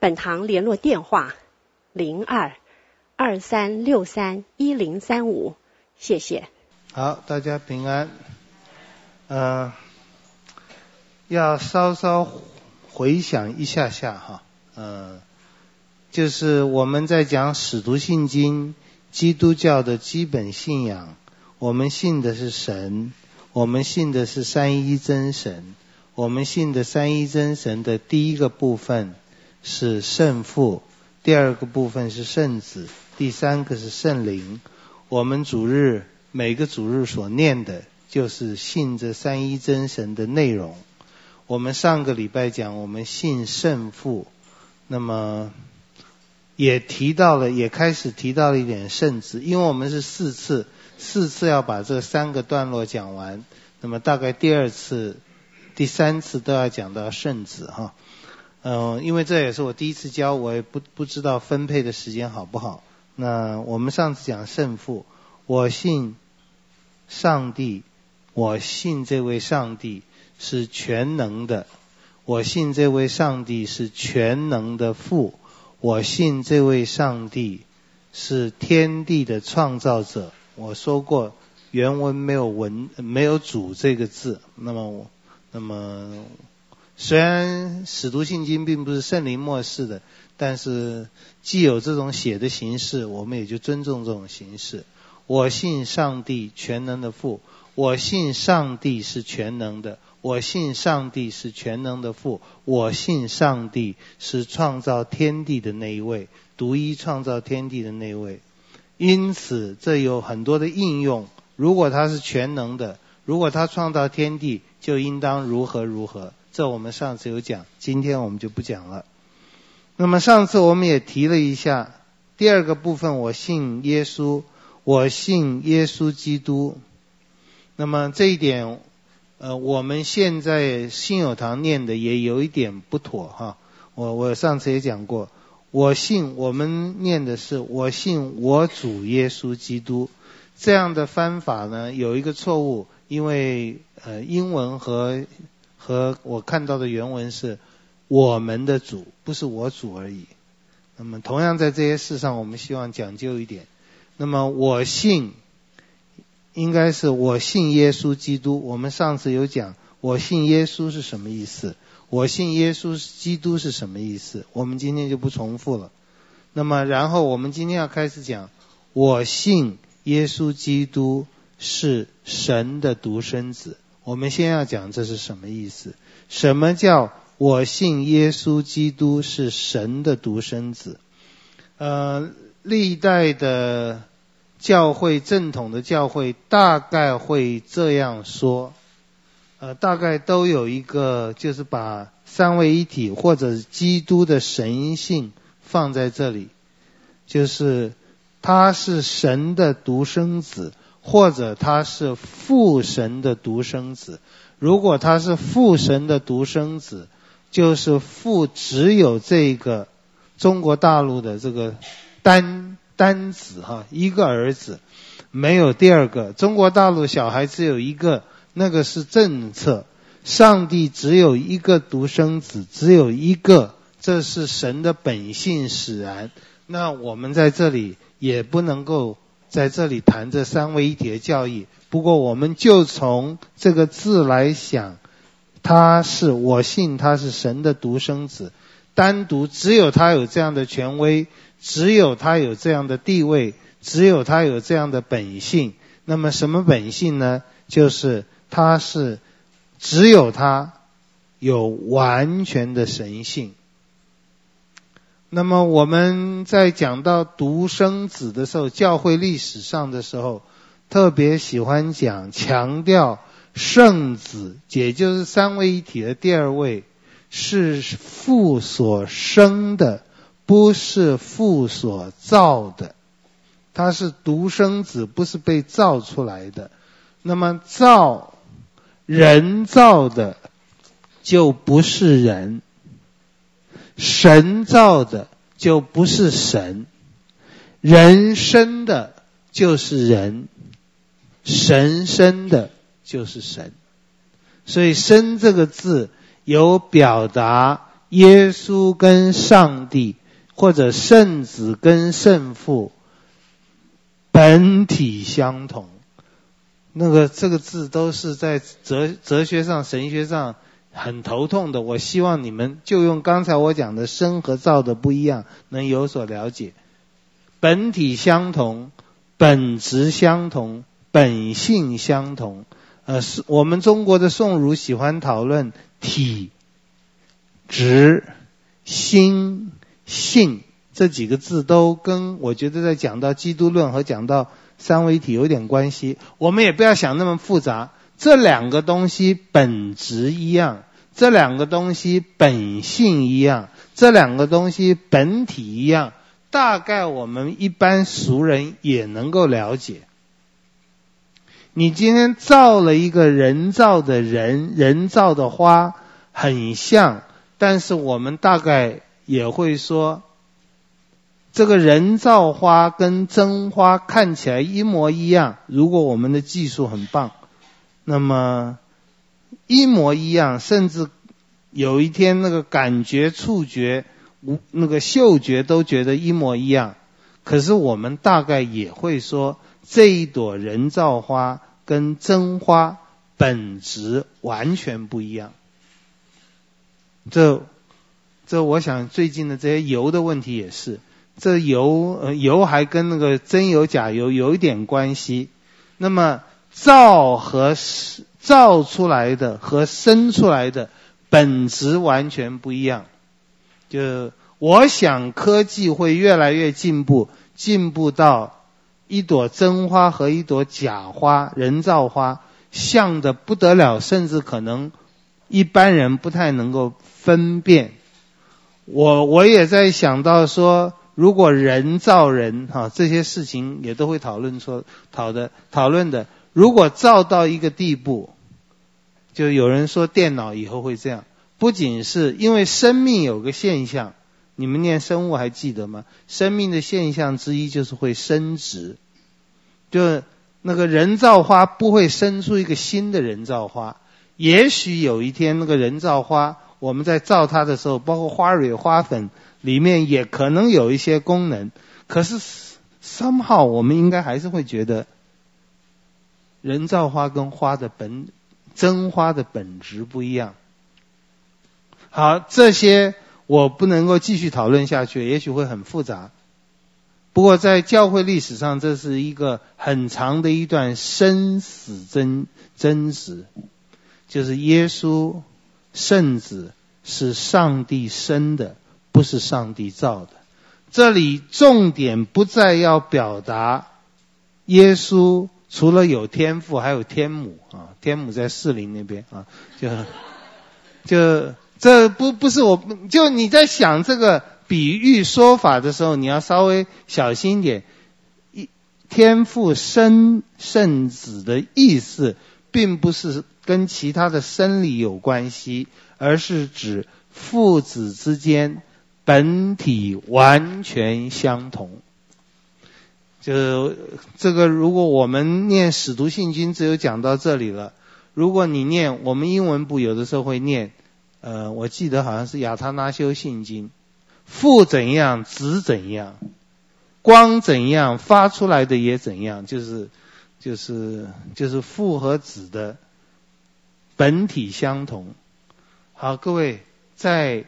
本堂联络电话：零二二三六三一零三五。谢谢。好，大家平安。嗯、要稍稍回想一下下哈，嗯、就是我们在讲使徒信经，基督教的基本信仰，我们信的是神，我们信的是三一真神，我们信的三一真神的第一个部分。是圣父，第二个部分是圣子，第三个是圣灵。我们主日每个主日所念的，就是信这三一真神的内容。我们上个礼拜讲，我们信圣父，那么也提到了，也开始提到了一点圣子，因为我们是四次，四次要把这三个段落讲完，那么大概第二次、第三次都要讲到圣子哈。嗯，因为这也是我第一次教，我也不不知道分配的时间好不好。那我们上次讲胜负，我信上帝，我信这位上帝是全能的，我信这位上帝是全能的父，我信这位上帝是天地的创造者。我说过原文没有文没有主这个字，那么我那么。虽然使徒信经并不是圣灵默示的，但是既有这种写的形式，我们也就尊重这种形式。我信上帝全能的父，我信上帝是全能的，我信上帝是全能的父，我信上帝是创造天地的那一位，独一创造天地的那一位。因此，这有很多的应用。如果他是全能的，如果他创造天地，就应当如何如何。这我们上次有讲，今天我们就不讲了。那么上次我们也提了一下，第二个部分，我信耶稣，我信耶稣基督。那么这一点，呃，我们现在信友堂念的也有一点不妥哈。我我上次也讲过，我信我们念的是我信我主耶稣基督，这样的翻法呢有一个错误，因为呃英文和。和我看到的原文是我们的主，不是我主而已。那么同样在这些事上，我们希望讲究一点。那么我信，应该是我信耶稣基督。我们上次有讲，我信耶稣是什么意思？我信耶稣基督是什么意思？我们今天就不重复了。那么然后我们今天要开始讲，我信耶稣基督是神的独生子。我们先要讲这是什么意思？什么叫我信耶稣基督是神的独生子？呃，历代的教会正统的教会大概会这样说，呃，大概都有一个，就是把三位一体或者基督的神性放在这里，就是他是神的独生子。或者他是父神的独生子，如果他是父神的独生子，就是父只有这个中国大陆的这个单单子哈，一个儿子，没有第二个。中国大陆小孩只有一个，那个是政策。上帝只有一个独生子，只有一个，这是神的本性使然。那我们在这里也不能够。在这里谈这三位一体的教义，不过我们就从这个字来想，他是我信他是神的独生子，单独只有他有这样的权威，只有他有这样的地位，只有他有这样的本性。那么什么本性呢？就是他是只有他有完全的神性。那么我们在讲到独生子的时候，教会历史上的时候，特别喜欢讲强调圣子，也就是三位一体的第二位，是父所生的，不是父所造的，他是独生子，不是被造出来的。那么造人造的就不是人，神造的就不是神，人生的就是人，神生的就是神。所以“生”这个字有表达耶稣跟上帝，或者圣子跟圣父本体相同。那个这个字都是在哲哲学上、神学上很头痛的。我希望你们就用刚才我讲的“生”和“造”的不一样，能有所了解。本体相同，本质相同，本性相同。呃，是我们中国的宋儒喜欢讨论体、质、心、性这几个字，都跟我觉得在讲到基督论和讲到三位一体有点关系。我们也不要想那么复杂，这两个东西本质一样，这两个东西本性一样，这两个东西本体一样，大概我们一般俗人也能够了解。你今天造了一个人造的人，人造的花，很像，但是我们大概也会说，这个人造花跟真花看起来一模一样。如果我们的技术很棒，那么一模一样，甚至有一天那个感觉、触觉、无那个嗅觉都觉得一模一样。可是我们大概也会说。这一朵人造花跟真花本质完全不一样。这，这我想最近的这些油的问题也是，这油呃油还跟那个真油假油有一点关系。那么造和造出来的和生出来的本质完全不一样。就我想科技会越来越进步，进步到。一朵真花和一朵假花，人造花，像的不得了，甚至可能一般人不太能够分辨。我我也在想到说，如果人造人哈，这些事情也都会讨论说讨的讨论的。如果造到一个地步，就有人说电脑以后会这样，不仅是因为生命有个现象。你们念生物还记得吗？生命的现象之一就是会生殖，就那个人造花不会生出一个新的人造花。也许有一天那个人造花，我们在造它的时候，包括花蕊、花粉里面也可能有一些功能。可是 somehow 我们应该还是会觉得，人造花跟花的本真花的本质不一样。好，这些。我不能够继续讨论下去，也许会很复杂。不过在教会历史上，这是一个很长的一段生死争争执，就是耶稣圣子是上帝生的，不是上帝造的。这里重点不再要表达耶稣除了有天父，还有天母啊，天母在士林那边啊，就就。这不不是我，就你在想这个比喻说法的时候，你要稍微小心一点。一天父生圣子的意思，并不是跟其他的生理有关系，而是指父子之间本体完全相同。就这个，如果我们念使徒信经，只有讲到这里了。如果你念我们英文部，有的时候会念。呃，我记得好像是亚他那修信经，父怎样，子怎样，光怎样发出来的也怎样，就是就是就是父和子的本体相同。好，各位再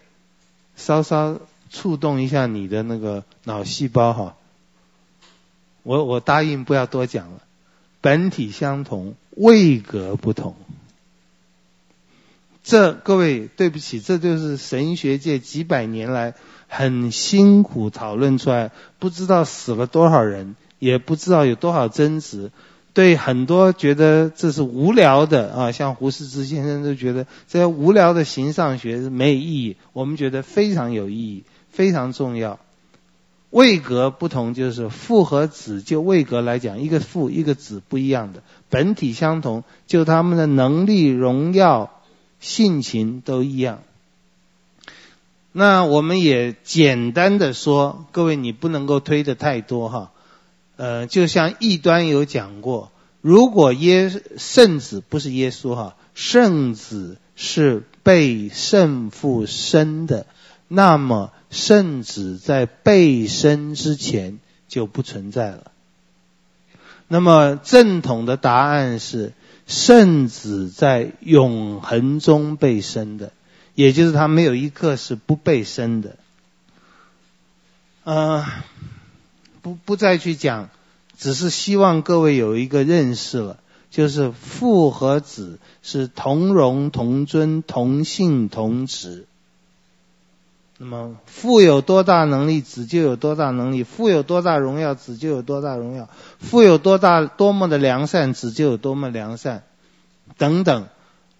稍稍触动一下你的那个脑细胞哈，我我答应不要多讲了，本体相同，位格不同。这各位，对不起，这就是神学界几百年来很辛苦讨论出来，不知道死了多少人，也不知道有多少争执。对很多觉得这是无聊的啊，像胡适之先生都觉得这无聊的形上学是没有意义。我们觉得非常有意义，非常重要。位格不同，就是父和子就位格来讲，一个父一个子不一样的，本体相同，就他们的能力、荣耀、性情都一样。那我们也简单的说，各位你不能够推得太多哈。呃，就像异端有讲过，如果耶圣子不是耶稣哈，圣子是被圣父生的，那么圣子在被生之前就不存在了。那么正统的答案是，圣子在永恒中被生的。也就是他没有一刻是不被生的，呃，不不再去讲，只是希望各位有一个认识了，就是父和子是同荣同尊同性同职。那么父有多大能力，子就有多大能力；父有多大荣耀，子就有多大荣耀；父有多大多么的良善，子就有多么良善，等等。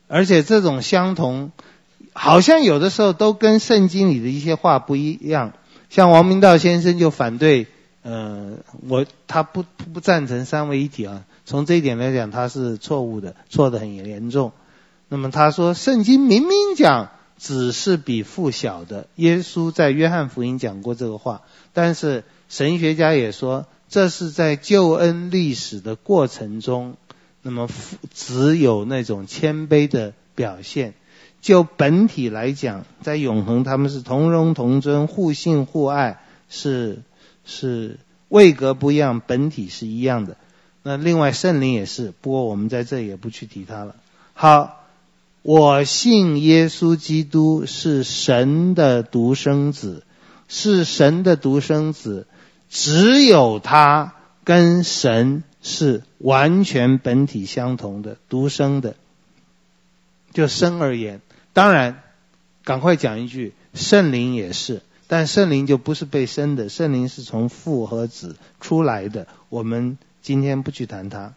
而且这种相同。好像有的时候都跟圣经里的一些话不一样，像王明道先生就反对，呃，我他不不赞成三位一体啊。从这一点来讲，他是错误的，错得很严重。那么他说，圣经明明讲子是比父小的，耶稣在约翰福音讲过这个话，但是神学家也说，这是在救恩历史的过程中，那么父子有那种谦卑的表现。就本体来讲，在永恒他们是同荣同尊、互信互爱，是是位格不一样，本体是一样的。那另外圣灵也是，不过我们在这也不去提它了。好，我信耶稣基督是神的独生子，是神的独生子，只有他跟神是完全本体相同的独生的，就生而言。当然，赶快讲一句，圣灵也是，但圣灵就不是被生的，圣灵是从父和子出来的。我们今天不去谈它。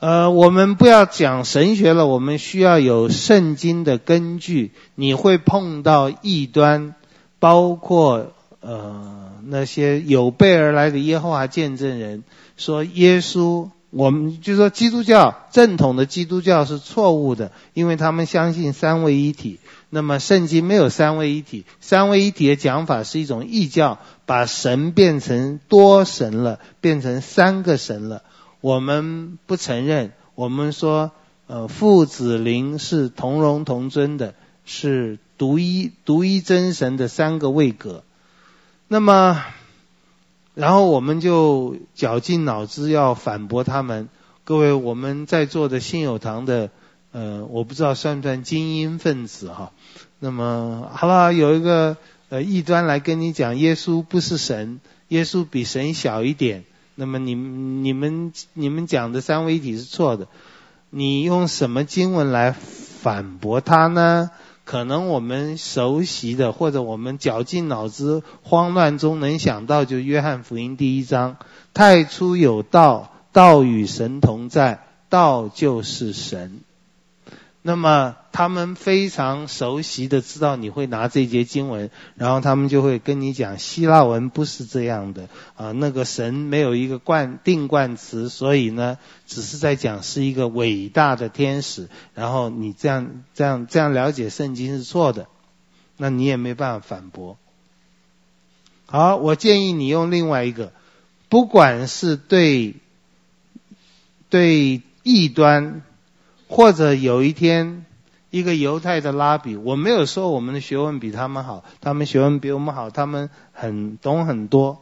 呃，我们不要讲神学了，我们需要有圣经的根据。你会碰到异端，包括呃那些有备而来的耶和华见证人说耶稣。我们就说基督教正统的基督教是错误的，因为他们相信三位一体。那么圣经没有三位一体，三位一体的讲法是一种异教，把神变成多神了，变成三个神了。我们不承认，我们说呃父子灵是同荣同尊的，是独一独一真神的三个位格。那么。然后我们就绞尽脑汁要反驳他们。各位，我们在座的信友堂的，呃，我不知道算不算精英分子哈。那么，好了，有一个呃异端来跟你讲，耶稣不是神，耶稣比神小一点。那么你你们你们讲的三位一体是错的。你用什么经文来反驳他呢？可能我们熟悉的，或者我们绞尽脑汁、慌乱中能想到，就约翰福音第一章：太初有道，道与神同在，道就是神。那么他们非常熟悉的知道你会拿这节经文，然后他们就会跟你讲希腊文不是这样的啊，那个神没有一个冠定冠词，所以呢，只是在讲是一个伟大的天使。然后你这样这样这样了解圣经是错的，那你也没办法反驳。好，我建议你用另外一个，不管是对对异端。或者有一天，一个犹太的拉比，我没有说我们的学问比他们好，他们学问比我们好，他们很懂很多。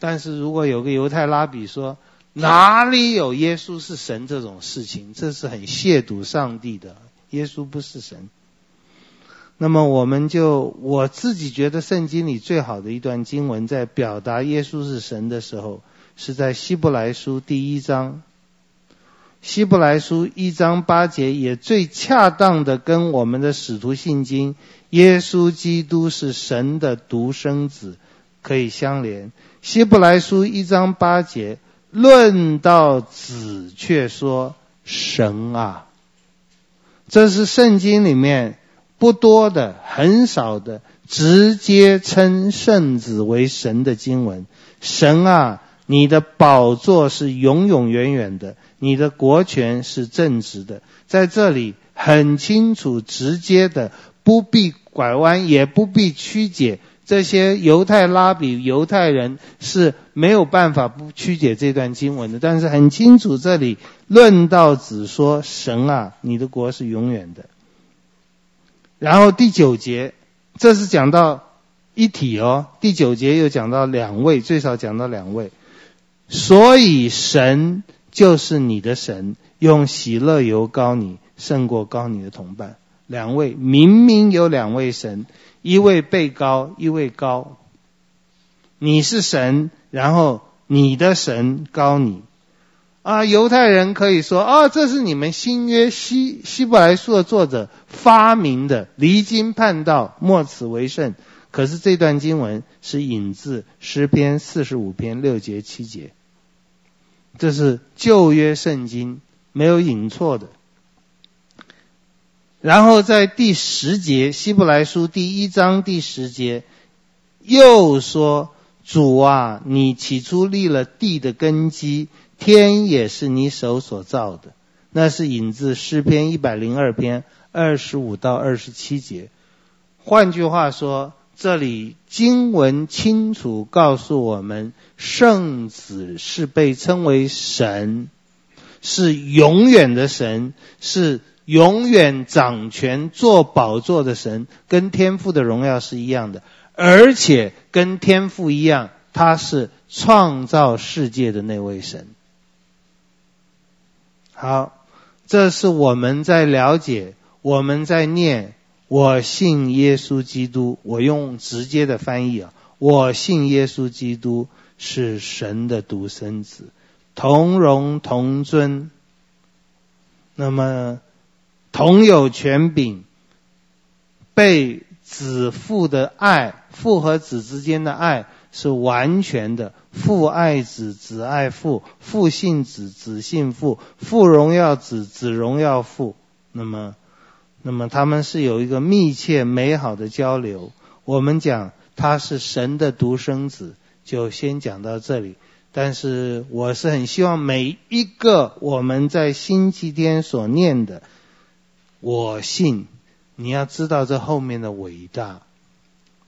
但是如果有个犹太拉比说，哪里有耶稣是神这种事情，这是很亵渎上帝的。耶稣不是神。那么我们就，我自己觉得圣经里最好的一段经文，在表达耶稣是神的时候，是在希伯来书第一章。希伯来书一章八节也最恰当的跟我们的使徒信经耶稣基督是神的独生子可以相连。希伯来书一章八节论到子却说神啊，这是圣经里面不多的、很少的、直接称圣子为神的经文。神啊，你的宝座是永永远远的，你的国权是正直的。在这里很清楚、直接的，不必拐弯，也不必曲解。这些犹太拉比、犹太人是没有办法不曲解这段经文的，但是很清楚，这里论道只说神啊，你的国是永远的。然后第九节，这是讲到一体哦。第九节又讲到两位，最少讲到两位，所以神就是你的神，用喜乐油膏你，胜过膏你的同伴。两位明明有两位神。一位被膏，一位膏。你是神，然后你的神膏你。啊，犹太人可以说，啊，这是你们新约希希伯来书的作者发明的，离经叛道，莫此为甚。可是这段经文是引自诗篇四十五篇六节七节，这是旧约圣经，没有引错的。然后在第十节，希伯来书第一章第十节，又说：“主啊，你起初立了地的根基，天也是你手所造的。”那是引自诗篇一百零二篇二十五到二十七节。换句话说，这里经文清楚告诉我们，圣子是被称为神，是永远的神，是。永远掌权坐宝座的神，跟天父的荣耀是一样的，而且跟天父一样，他是创造世界的那位神。好，这是我们在了解，我们在念，我信耶稣基督。我用直接的翻译啊，我信耶稣基督是神的独生子，同荣同尊。那么。同有权柄，被子父的爱，父和子之间的爱是完全的。父爱子，子爱父；父信子，子信父；父荣耀子，子荣耀父。那么，那么他们是有一个密切美好的交流。我们讲他是神的独生子，就先讲到这里。但是我是很希望每一个我们在星期天所念的。我信，你要知道这后面的伟大，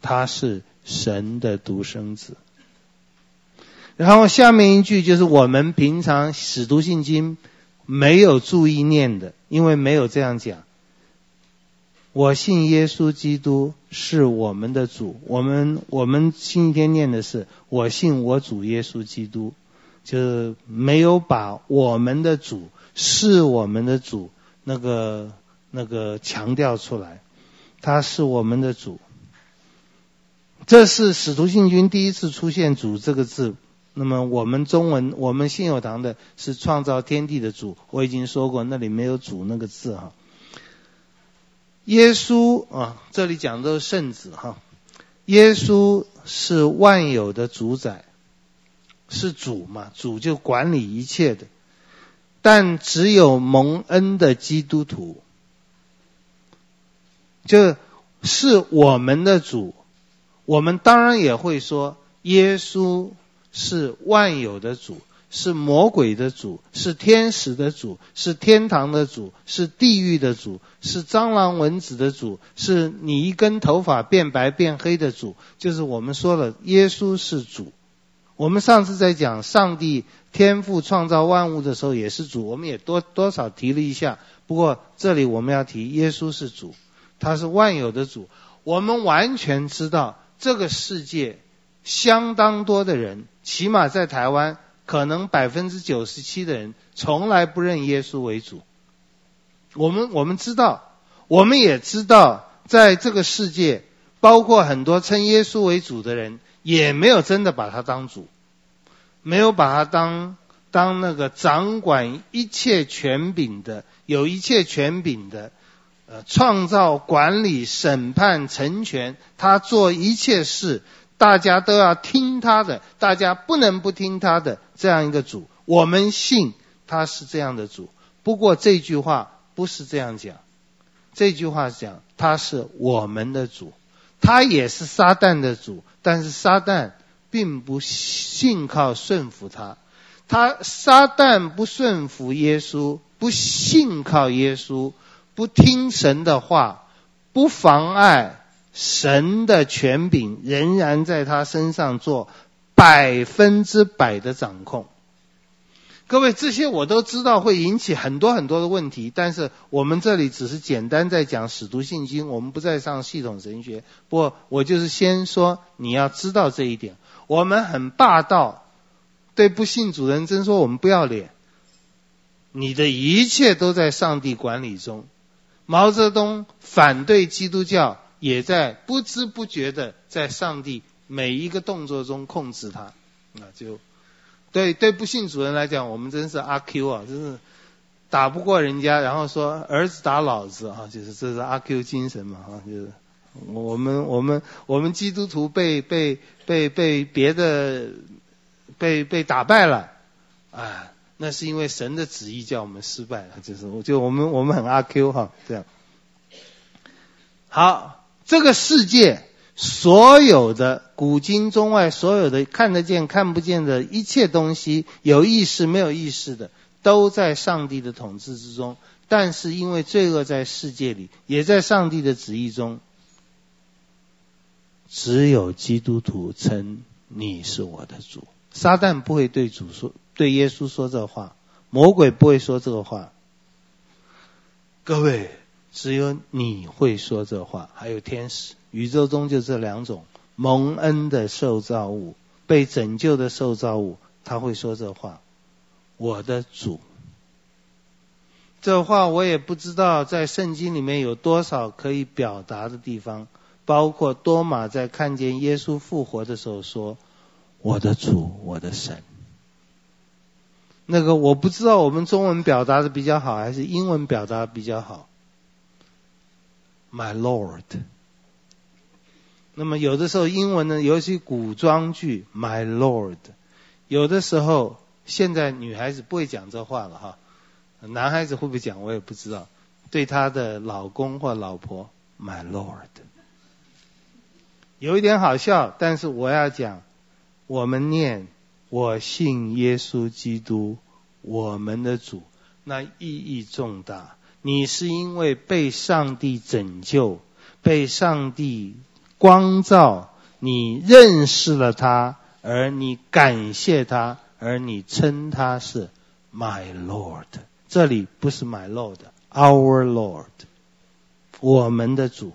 他是神的独生子。然后下面一句就是我们平常使徒信经没有注意念的，因为没有这样讲。我信耶稣基督是我们的主，我们我们星期天念的是我信我主耶稣基督，就是没有把我们的主是我们的主那个。那个强调出来，他是我们的主。这是使徒信经第一次出现“主”这个字。那么我们中文，我们信友堂的是创造天地的主。我已经说过，那里没有“主”那个字哈。耶稣啊，这里讲的是圣子哈。耶稣是万有的主宰，是主嘛？主就管理一切的。但只有蒙恩的基督徒。就是我们的主，我们当然也会说，耶稣是万有的主，是魔鬼的主，是天使的主，是天堂的主，是地狱的主，是蟑螂蚊子的主，是你一根头发变白变黑的主。就是我们说了，耶稣是主。我们上次在讲上帝天赋创造万物的时候也是主，我们也多多少提了一下。不过这里我们要提，耶稣是主。他是万有的主，我们完全知道这个世界相当多的人，起码在台湾，可能百分之九十七的人从来不认耶稣为主。我们我们知道，我们也知道，在这个世界，包括很多称耶稣为主的人，也没有真的把他当主，没有把他当当那个掌管一切权柄的，有一切权柄的。呃，创造、管理、审判、成全，他做一切事，大家都要听他的，大家不能不听他的这样一个主，我们信他是这样的主。不过这句话不是这样讲，这句话讲他是我们的主，他也是撒旦的主，但是撒旦并不信靠顺服他。他撒旦不顺服耶稣，不信靠耶稣，不听神的话，不妨碍神的权柄仍然在他身上做百分之百的掌控。各位，这些我都知道会引起很多很多的问题，但是我们这里只是简单在讲使徒信经，我们不再上系统神学。不我就是先说，你要知道这一点，我们很霸道。对不信主人真说我们不要脸，你的一切都在上帝管理中。毛泽东反对基督教，也在不知不觉的在上帝每一个动作中控制他。那就对对不信主人来讲，我们真是阿 Q 啊，真是打不过人家，然后说儿子打老子啊，就是这是阿 Q 精神嘛啊，就是我们我们我们基督徒被被被被别的。被被打败了，啊，那是因为神的旨意叫我们失败了，就是我就我们我们很阿 Q 哈，这样。好，这个世界所有的古今中外所有的看得见看不见的一切东西，有意识没有意识的，都在上帝的统治之中。但是因为罪恶在世界里，也在上帝的旨意中，只有基督徒称你是我的主。撒旦不会对主说，对耶稣说这话，魔鬼不会说这个话。各位，只有你会说这话，还有天使。宇宙中就这两种蒙恩的受造物，被拯救的受造物，他会说这话。我的主，这话我也不知道在圣经里面有多少可以表达的地方，包括多马在看见耶稣复活的时候说。我的主，我的神。那个我不知道，我们中文表达的比较好，还是英文表达比较好？My Lord。那么有的时候英文呢，尤其古装剧，My Lord。有的时候，现在女孩子不会讲这话了哈，男孩子会不会讲我也不知道。对他的老公或老婆，My Lord。有一点好笑，但是我要讲。我们念“我信耶稣基督，我们的主”，那意义重大。你是因为被上帝拯救，被上帝光照，你认识了他，而你感谢他，而你称他是 My Lord。这里不是 My Lord，Our Lord，我们的主。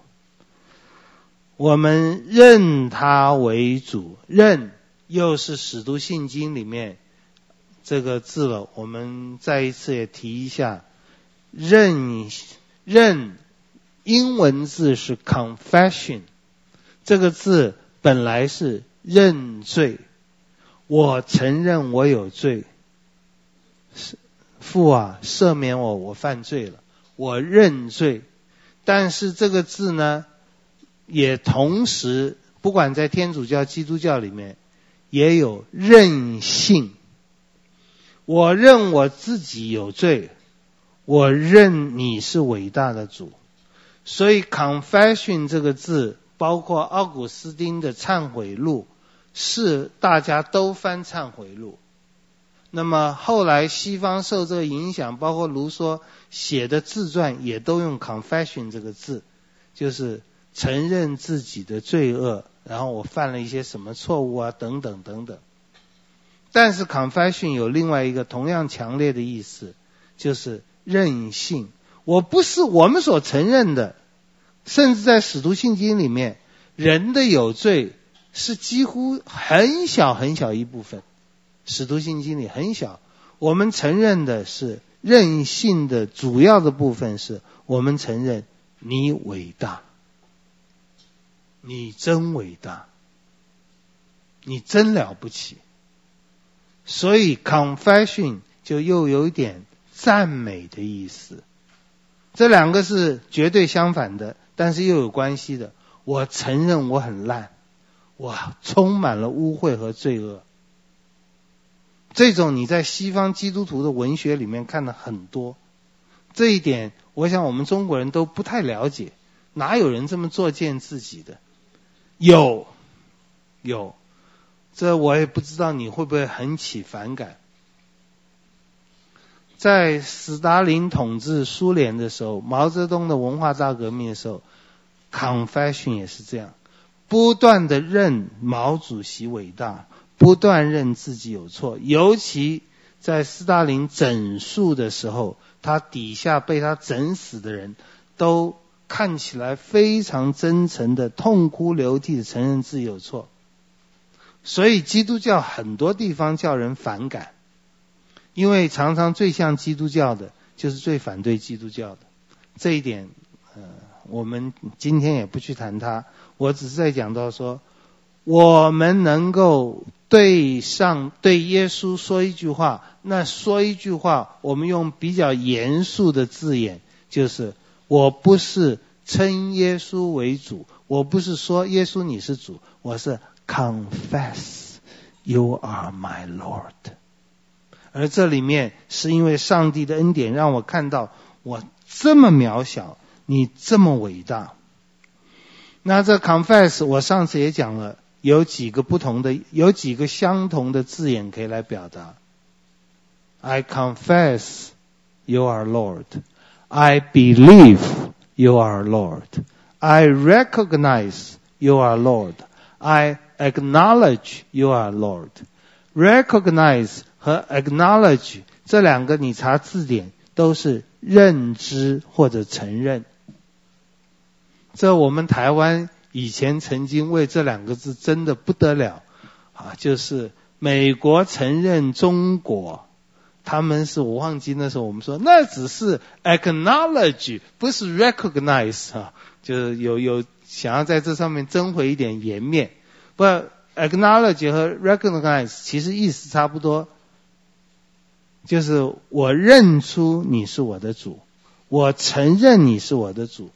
我们认他为主，认。又是使徒信经里面这个字了，我们再一次也提一下，认认英文字是 confession，这个字本来是认罪，我承认我有罪，父啊赦免我，我犯罪了，我认罪。但是这个字呢，也同时不管在天主教、基督教里面。也有任性，我认我自己有罪，我认你是伟大的主，所以 confession 这个字，包括奥古斯丁的忏悔录，是大家都翻忏悔录。那么后来西方受这个影响，包括卢梭写的自传，也都用 confession 这个字，就是承认自己的罪恶。然后我犯了一些什么错误啊？等等等等。但是 confession 有另外一个同样强烈的意思，就是任性。我不是我们所承认的，甚至在使徒信经里面，人的有罪是几乎很小很小一部分。使徒信经里很小，我们承认的是任性的主要的部分是我们承认你伟大。你真伟大，你真了不起，所以 confession 就又有一点赞美的意思。这两个是绝对相反的，但是又有关系的。我承认我很烂，我充满了污秽和罪恶。这种你在西方基督徒的文学里面看的很多，这一点我想我们中国人都不太了解，哪有人这么作践自己的？有，有，这我也不知道你会不会很起反感。在斯大林统治苏联的时候，毛泽东的文化大革命的时候，confession 也是这样，不断的认毛主席伟大，不断认自己有错。尤其在斯大林整肃的时候，他底下被他整死的人都看起来非常真诚的痛哭流涕的承认自己有错。所以基督教很多地方叫人反感。因为常常最像基督教的，就是最反对基督教的。这一点，呃，我们今天也不去谈它。我只是在讲到说，我们能够对上对耶稣说一句话，那说一句话，我们用比较严肃的字眼，就是我不是称耶稣为主，我不是说耶稣你是主，我是 confess you are my Lord。而这里面是因为上帝的恩典，让我看到我这么渺小，你这么伟大。那这 confess，我上次也讲了，有几个不同的，有几个相同的字眼可以来表达。I confess you are Lord. I believe you are Lord. I recognize you are Lord. I acknowledge you are Lord. Recognize 和 acknowledge 这两个，你查字典都是认知或者承认。这我们台湾以前曾经为这两个字争得不得了啊，就是美国承认中国，他们是我忘记那时候我们说那只是 acknowledge，不是 recognize 啊，就是有有想要在这上面争回一点颜面。不 acknowledge 和 recognize 其实意思差不多。就是我认出你是我的主，我承认你是我的主，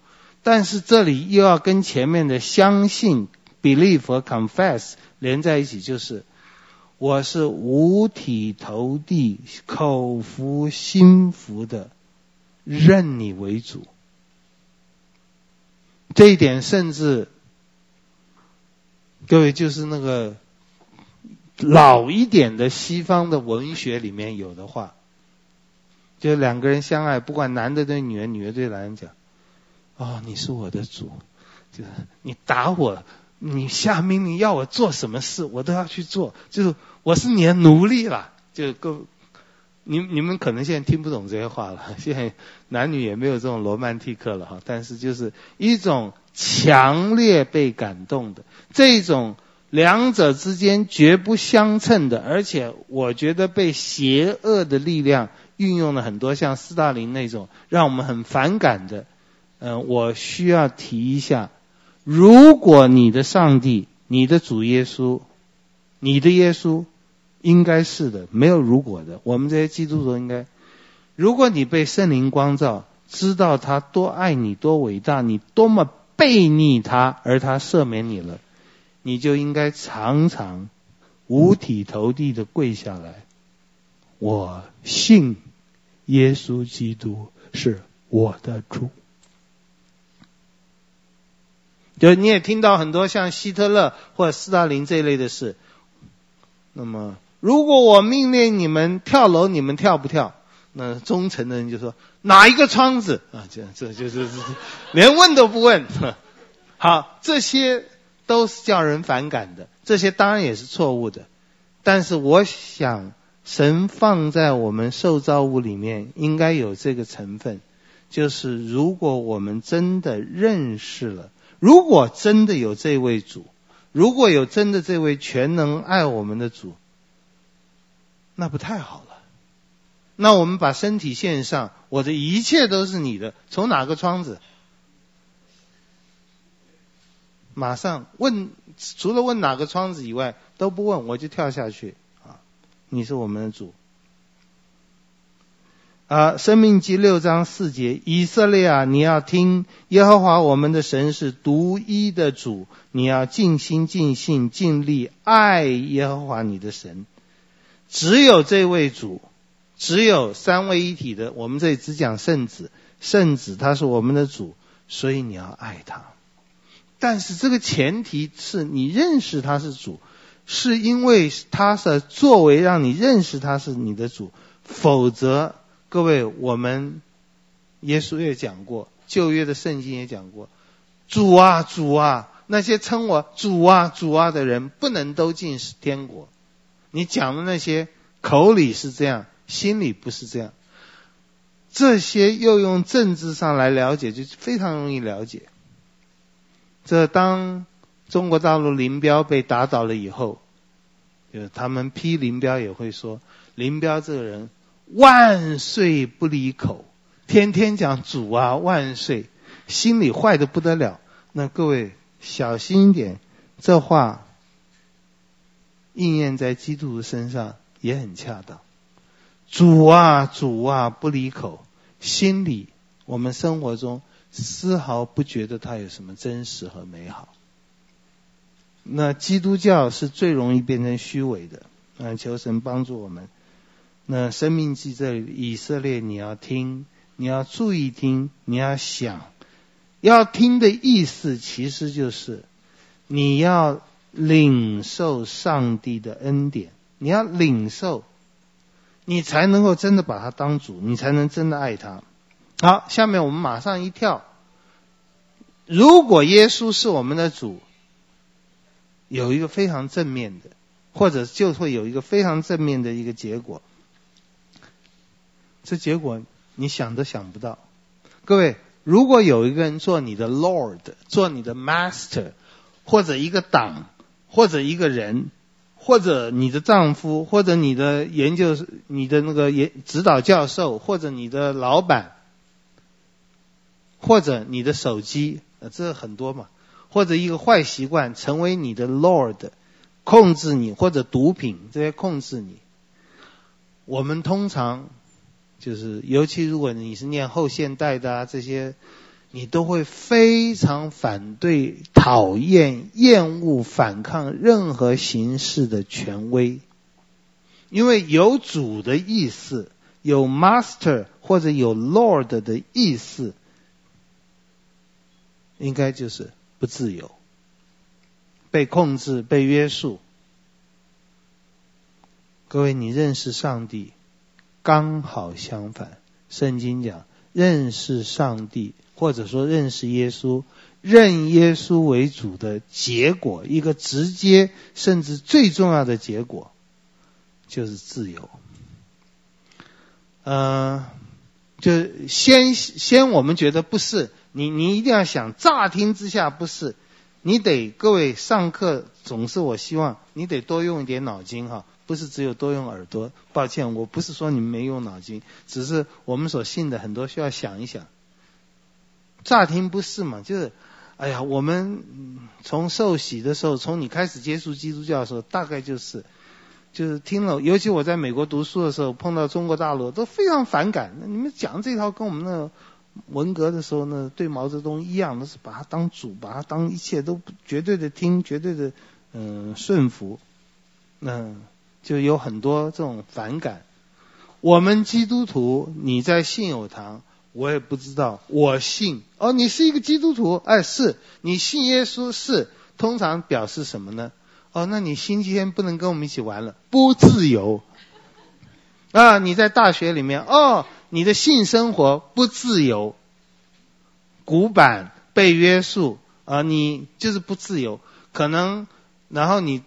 但是这里又要跟前面的相信 believe 和 confess 连在一起，就是我是五体投地、口服心服的认你为主。这一点甚至各位就是那个。老一点的西方的文学里面有的话，就两个人相爱，不管男的对女人，女的对男人讲：“哦，你是我的主，就是你打我，你下命令要我做什么事，我都要去做，就是我是你的奴隶了。”就够，你你们可能现在听不懂这些话了，现在男女也没有这种罗曼蒂克了哈，但是就是一种强烈被感动的这种。两者之间绝不相称的，而且我觉得被邪恶的力量运用了很多，像斯大林那种让我们很反感的。嗯、我需要提一下，如果你的上帝、你的主耶稣、你的耶稣，应该是的，没有如果的。我们这些基督徒应该，如果你被圣灵光照，知道他多爱你、多伟大，你多么背逆他，而他赦免你了。你就应该常常五体投地的跪下来，我信耶稣基督是我的主。就你也听到很多像希特勒或者斯大林这一类的事。那么，如果我命令你们跳楼，你们跳不跳？那忠诚的人就说哪一个窗子啊？这这就是连问都不问。好，这些。都是叫人反感的，这些当然也是错误的。但是我想，神放在我们受造物里面，应该有这个成分，就是如果我们真的认识了，如果真的有这位主，如果有真的这位全能爱我们的主，那不太好了。那我们把身体献上，我的一切都是你的，从哪个窗子？马上问，除了问哪个窗子以外都不问，我就跳下去啊！你是我们的主啊！生命记六章四节，以色列啊，你要听耶和华我们的神是独一的主，你要尽心尽性尽力爱耶和华你的神。只有这位主，只有三位一体的，我们这里只讲圣子，圣子他是我们的主，所以你要爱他。但是这个前提是你认识他是主，是因为他的作为让你认识他是你的主，否则各位我们耶稣也讲过，旧约的圣经也讲过，主啊主啊，那些称我主啊主啊的人不能都进天国。你讲的那些口里是这样，心里不是这样。这些又用政治上来了解，就非常容易了解。这当中国大陆林彪被打倒了以后，就他们批林彪也会说，林彪这个人万岁不离口，天天讲主啊万岁，心里坏的不得了。那各位小心一点，这话应验在基督徒身上也很恰当。主啊主啊不离口，心里我们生活中丝毫不觉得它有什么真实和美好。那基督教是最容易变成虚伪的。那求神帮助我们。那生命记这里，以色列你要听，你要注意听，你要想，要听的意思其实就是你要领受上帝的恩典，你要领受。你才能够真的把他当主，你才能真的爱他。好，下面我们马上一跳。如果耶稣是我们的主，有一个非常正面的，或者就会有一个非常正面的一个结果。这结果你想都想不到。各位，如果有一个人做你的 Lord，做你的 Master，或者一个党，或者一个人。或者你的丈夫，或者你的研究，你的那个研指导教授，或者你的老板，或者你的手机，这很多嘛。或者一个坏习惯成为你的 Lord，控制你，或者毒品这些控制你。我们通常就是，尤其如果你是念后现代的啊，这些。你都会非常反对、讨厌、厌恶、反抗任何形式的权威，因为有主的意思，有 master 或者有 lord 的意思，应该就是不自由、被控制、被约束。各位，你认识上帝，刚好相反。圣经讲，认识上帝。或者说认识耶稣、认耶稣为主的结果，一个直接甚至最重要的结果，就是自由。嗯、呃，就先先我们觉得不是，你你一定要想，乍听之下不是，你得各位上课总是我希望你得多用一点脑筋哈，不是只有多用耳朵。抱歉，我不是说你们没用脑筋，只是我们所信的很多需要想一想。乍听不是嘛？就是，哎呀，我们从受洗的时候，从你开始接触基督教的时候，大概就是，就是听了。尤其我在美国读书的时候，碰到中国大陆都非常反感。你们讲这套跟我们那文革的时候呢，对毛泽东一样，都是把他当主，把他当一切都绝对的听，绝对的嗯顺服。那就有很多这种反感。我们基督徒，你在信友堂。我也不知道，我信哦，你是一个基督徒，哎，是你信耶稣是，通常表示什么呢？哦，那你星期天不能跟我们一起玩了，不自由啊！你在大学里面，哦，你的性生活不自由，古板被约束啊，你就是不自由，可能然后你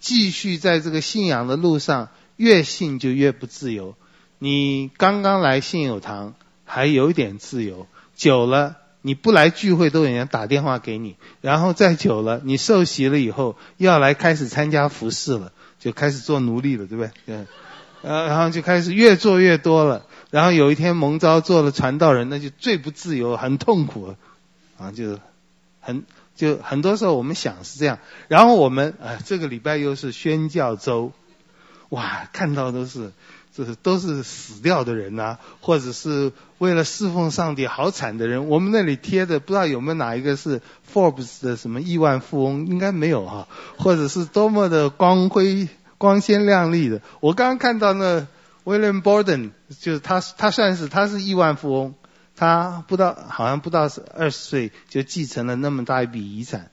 继续在这个信仰的路上，越信就越不自由。你刚刚来信友堂。还有点自由，久了你不来聚会都有人打电话给你，然后再久了你受洗了以后要来开始参加服事了，就开始做奴隶了，对不对？嗯，呃，然后就开始越做越多了，然后有一天蒙召做了传道人，那就最不自由，很痛苦，啊，就很就很多时候我们想是这样，然后我们啊这个礼拜又是宣教周，哇，看到都是。这是都是死掉的人呐、或者是为了侍奉上帝好惨的人。我们那里贴的不知道有没有哪一个是 Forbes 的什么亿万富翁，应该没有哈。或者是多么的光辉、光鲜亮丽的。我刚刚看到那 William Borden，就是他，他算是他是亿万富翁，他不到好像不到二十岁就继承了那么大一笔遗产，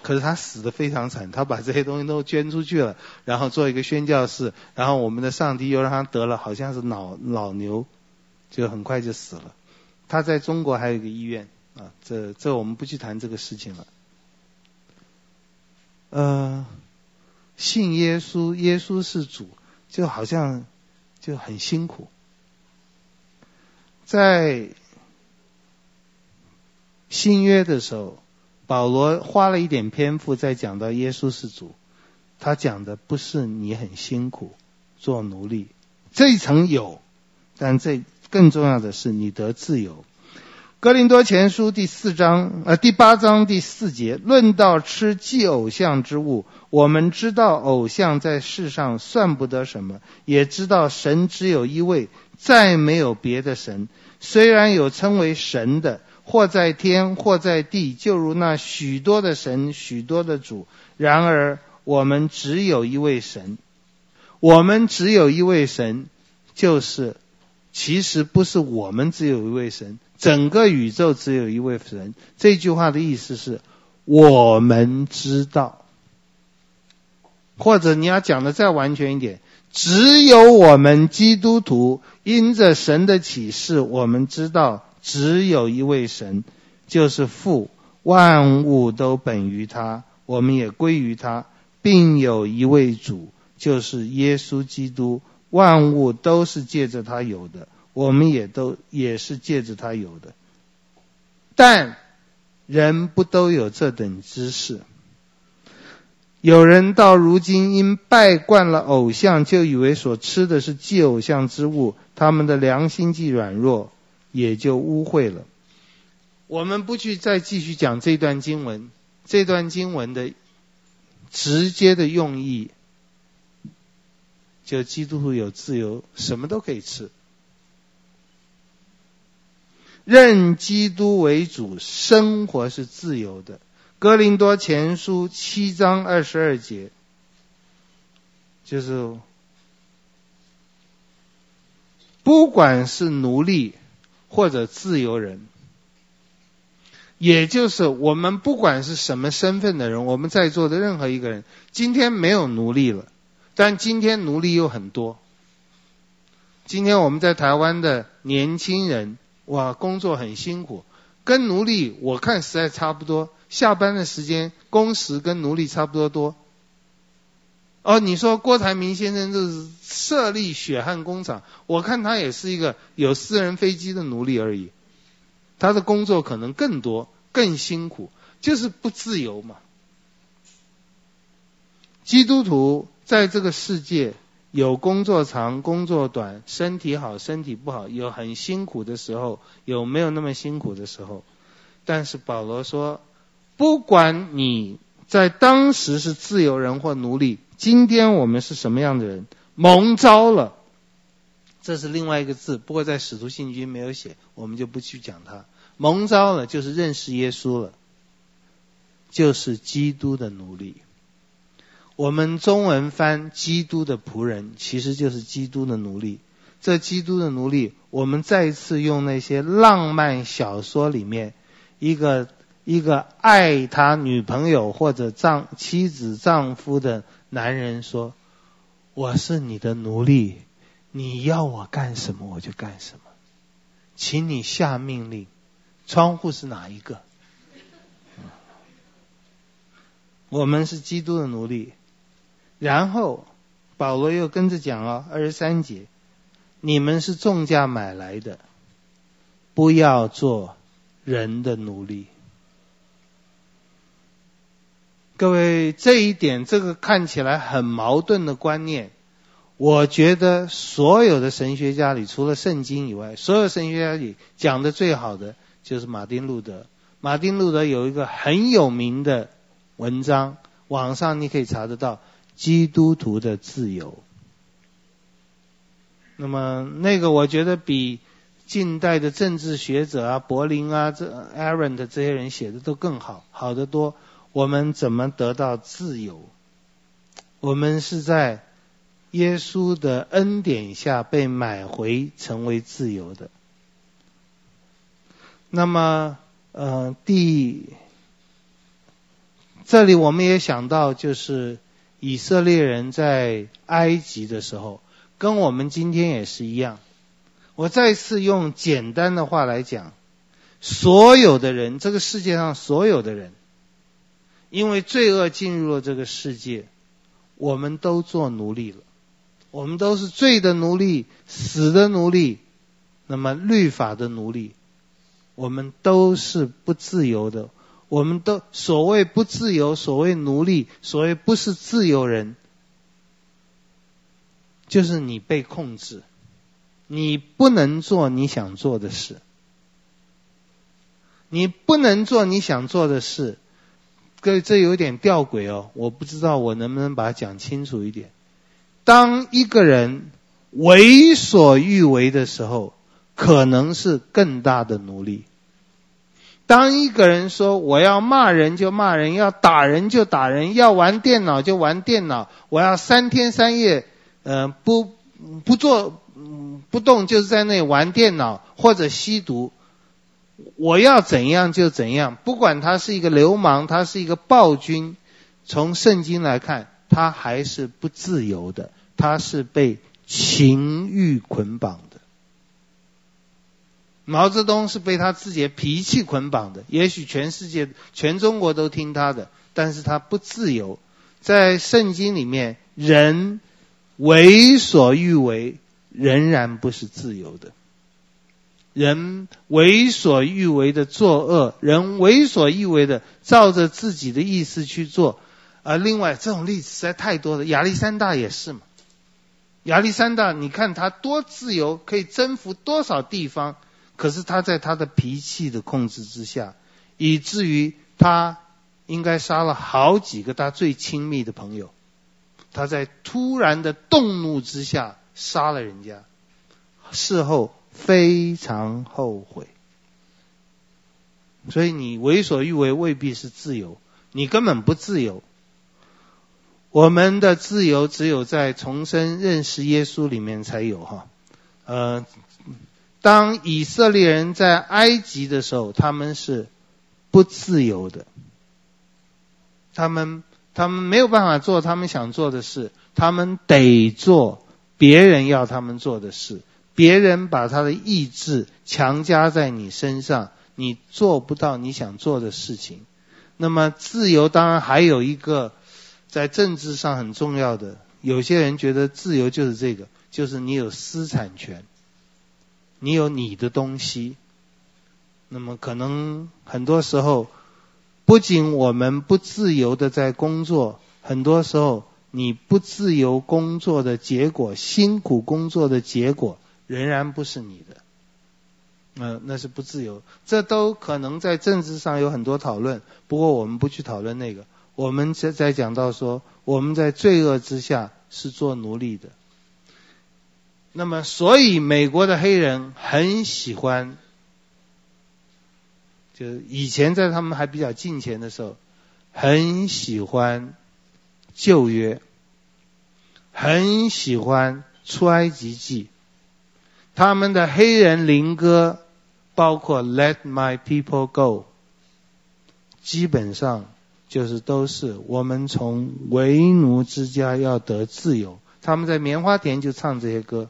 可是他死的非常惨，他把这些东西都捐出去了，然后做一个宣教士，然后我们的上帝又让他得了好像是脑脑瘤，就很快就死了。他在中国还有一个医院啊，这这我们不去谈这个事情了。呃，信耶稣，耶稣是主，就好像就很辛苦。在新约的时候，保罗花了一点篇幅在讲到耶稣是主，他讲的不是你很辛苦做奴隶，这一层有，但这更重要的是你得自由。格林多前书第四章，呃，第八章第四节，论到吃祭偶像之物，我们知道偶像在世上算不得什么，也知道神只有一位，再没有别的神。虽然有称为神的，或在天，或在地，就如那许多的神，许多的主，然而我们只有一位神。我们只有一位神，就是其实不是我们只有一位神。整个宇宙只有一位神，这句话的意思是，我们知道，或者你要讲的再完全一点，只有我们基督徒因着神的启示，我们知道只有一位神，就是父，万物都本于他，我们也归于他，并有一位主，就是耶稣基督，万物都是借着他有的。我们也都也是借着他有的，但人不都有这等知识？有人到如今因拜惯了偶像，就以为所吃的是祭偶像之物，他们的良心既软弱，也就污秽了。我们不去再继续讲这段经文，这段经文的直接的用意，就基督徒有自由，什么都可以吃。认基督为主，生活是自由的。哥林多前书七章二十二节，就是不管是奴隶或者自由人，也就是我们不管是什么身份的人，我们在座的任何一个人，今天没有奴隶了，但今天奴隶又很多。今天我们在台湾的年轻人。哇，工作很辛苦，跟奴隶我看实在差不多。下班的时间工时跟奴隶差不多多。哦，你说郭台铭先生就是设立血汗工厂，我看他也是一个有私人飞机的奴隶而已。他的工作可能更多、更辛苦，就是不自由嘛。基督徒在这个世界。有工作长，工作短，身体好，身体不好，有很辛苦的时候，有没有那么辛苦的时候？但是保罗说，不管你在当时是自由人或奴隶，今天我们是什么样的人，蒙召了，这是另外一个字，不过在使徒信经没有写，我们就不去讲它。蒙召了就是认识耶稣了，就是基督的奴隶。我们中文翻“基督的仆人”，其实就是基督的奴隶。这基督的奴隶，我们再一次用那些浪漫小说里面一个一个爱他女朋友或者丈妻子丈夫的男人说：“我是你的奴隶，你要我干什么我就干什么，请你下命令。窗户是哪一个？我们是基督的奴隶。”然后保罗又跟着讲哦，二十三节，你们是重价买来的，不要做人的奴隶。各位，这一点，这个看起来很矛盾的观念，我觉得所有的神学家里，除了圣经以外，所有神学家里讲的最好的就是马丁路德。马丁路德有一个很有名的文章，网上你可以查得到。基督徒的自由，那么那个我觉得比近代的政治学者啊，柏林啊，这 Arend 这些人写的都更好，好得多。我们怎么得到自由？我们是在耶稣的恩典下被买回，成为自由的。那么，呃，第这里我们也想到，就是以色列人在埃及的时候，跟我们今天也是一样。我再次用简单的话来讲，所有的人，这个世界上所有的人，因为罪恶进入了这个世界，我们都做奴隶了，我们都是罪的奴隶、死的奴隶，那么律法的奴隶。我们都是不自由的，我们都所谓不自由，所谓奴隶，所谓不是自由人，就是你被控制，你不能做你想做的事，你不能做你想做的事，各位，这有点吊诡哦，我不知道我能不能把它讲清楚一点。当一个人为所欲为的时候。可能是更大的奴隶。当一个人说我要骂人就骂人，要打人就打人，要玩电脑就玩电脑，我要三天三夜，呃，不不做不动，就是在那里玩电脑或者吸毒，我要怎样就怎样，不管他是一个流氓，他是一个暴君，从圣经来看，他还是不自由的，他是被情欲捆绑。毛泽东是被他自己的脾气捆绑的，也许全世界、全中国都听他的，但是他不自由。在圣经里面，人为所欲为，仍然不是自由的。人为所欲为的作恶，人为所欲为的照着自己的意思去做。而另外，这种例子实在太多了，亚历山大也是嘛。亚历山大，你看他多自由，可以征服多少地方。可是他在他的脾气的控制之下，以至于他应该杀了好几个他最亲密的朋友。他在突然的动怒之下杀了人家，事后非常后悔。所以你为所欲为未必是自由，你根本不自由。我们的自由只有在重生认识耶稣里面才有哈，呃。当以色列人在埃及的时候，他们是不自由的。他们他们没有办法做他们想做的事，他们得做别人要他们做的事。别人把他的意志强加在你身上，你做不到你想做的事情。那么自由当然还有一个在政治上很重要的，有些人觉得自由就是这个，就是你有私产权。你有你的东西，那么可能很多时候，不仅我们不自由的在工作，很多时候你不自由工作的结果，辛苦工作的结果，仍然不是你的，嗯、那是不自由。这都可能在政治上有很多讨论，不过我们不去讨论那个，我们在在讲到说，我们在罪恶之下是做奴隶的。那么，所以美国的黑人很喜欢，就以前在他们还比较近前的时候，很喜欢旧约，很喜欢出埃及记。他们的黑人灵歌，包括 Let My People Go，基本上就是都是我们从为奴之家要得自由。他们在棉花田就唱这些歌。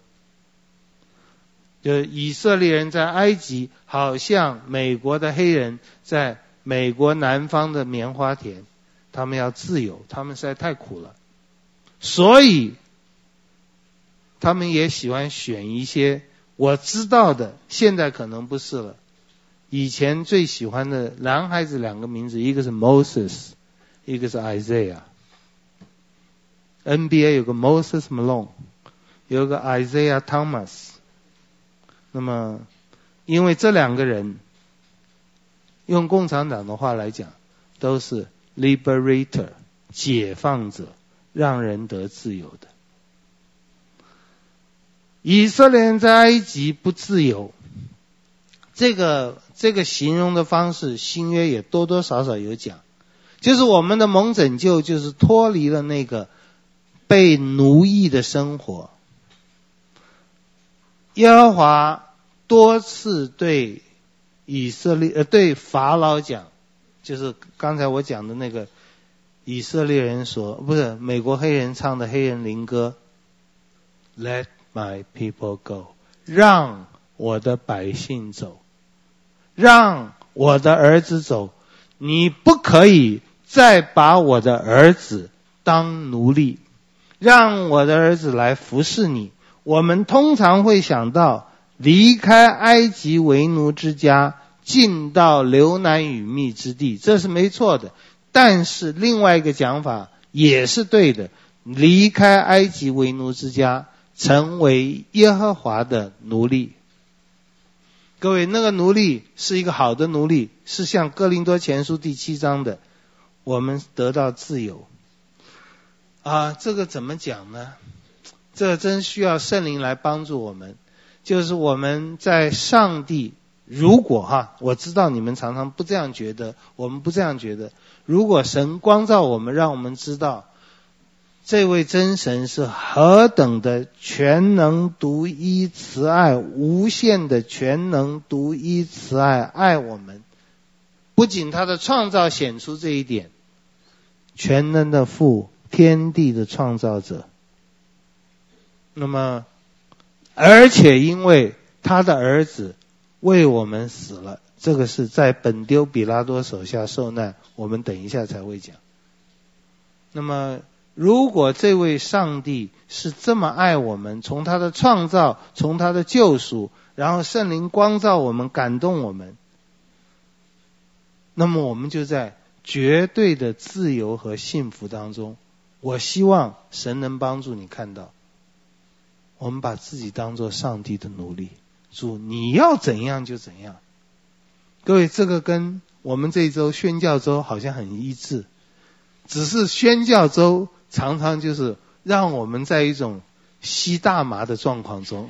就以色列人在埃及，好像美国的黑人在美国南方的棉花田，他们要自由，他们实在太苦了，所以他们也喜欢选一些我知道的，现在可能不是了。以前最喜欢的男孩子两个名字，一个是 Moses，一个是 Isaiah。NBA 有个 Moses Malone，有个 Isaiah Thomas。那么，因为这两个人，用共产党的话来讲，都是 liberator 解放者，让人得自由的。以色列人在埃及不自由，这个这个形容的方式，新约也多多少少有讲，就是我们的蒙拯救，就是脱离了那个被奴役的生活。耶和华多次对以色列呃对法老讲，就是刚才我讲的那个以色列人所不是美国黑人唱的黑人灵歌，Let my people go，让我的百姓走，让我的儿子走，你不可以再把我的儿子当奴隶，让我的儿子来服侍你。我们通常会想到。离开埃及为奴之家，进到流难与密之地，这是没错的。但是另外一个讲法也是对的：离开埃及为奴之家，成为耶和华的奴隶。各位，那个奴隶是一个好的奴隶，是像哥林多前书第七章的，我们得到自由。啊，这个怎么讲呢？这真需要圣灵来帮助我们。就是我们在上帝，如果哈，我知道你们常常不这样觉得，我们不这样觉得。如果神光照我们，让我们知道这位真神是何等的全能、独一、慈爱、无限的全能、独一、慈爱，爱我们。不仅他的创造显出这一点，全能的父，天地的创造者。那么。而且因为他的儿子为我们死了，这个是在本丢比拉多手下受难，我们等一下才会讲。那么，如果这位上帝是这么爱我们，从他的创造，从他的救赎，然后圣灵光照我们，感动我们，那么我们就在绝对的自由和幸福当中。我希望神能帮助你看到。我们把自己当做上帝的奴隶，主你要怎样就怎样。各位，这个跟我们这一周宣教周好像很一致，只是宣教周常常就是让我们在一种吸大麻的状况中，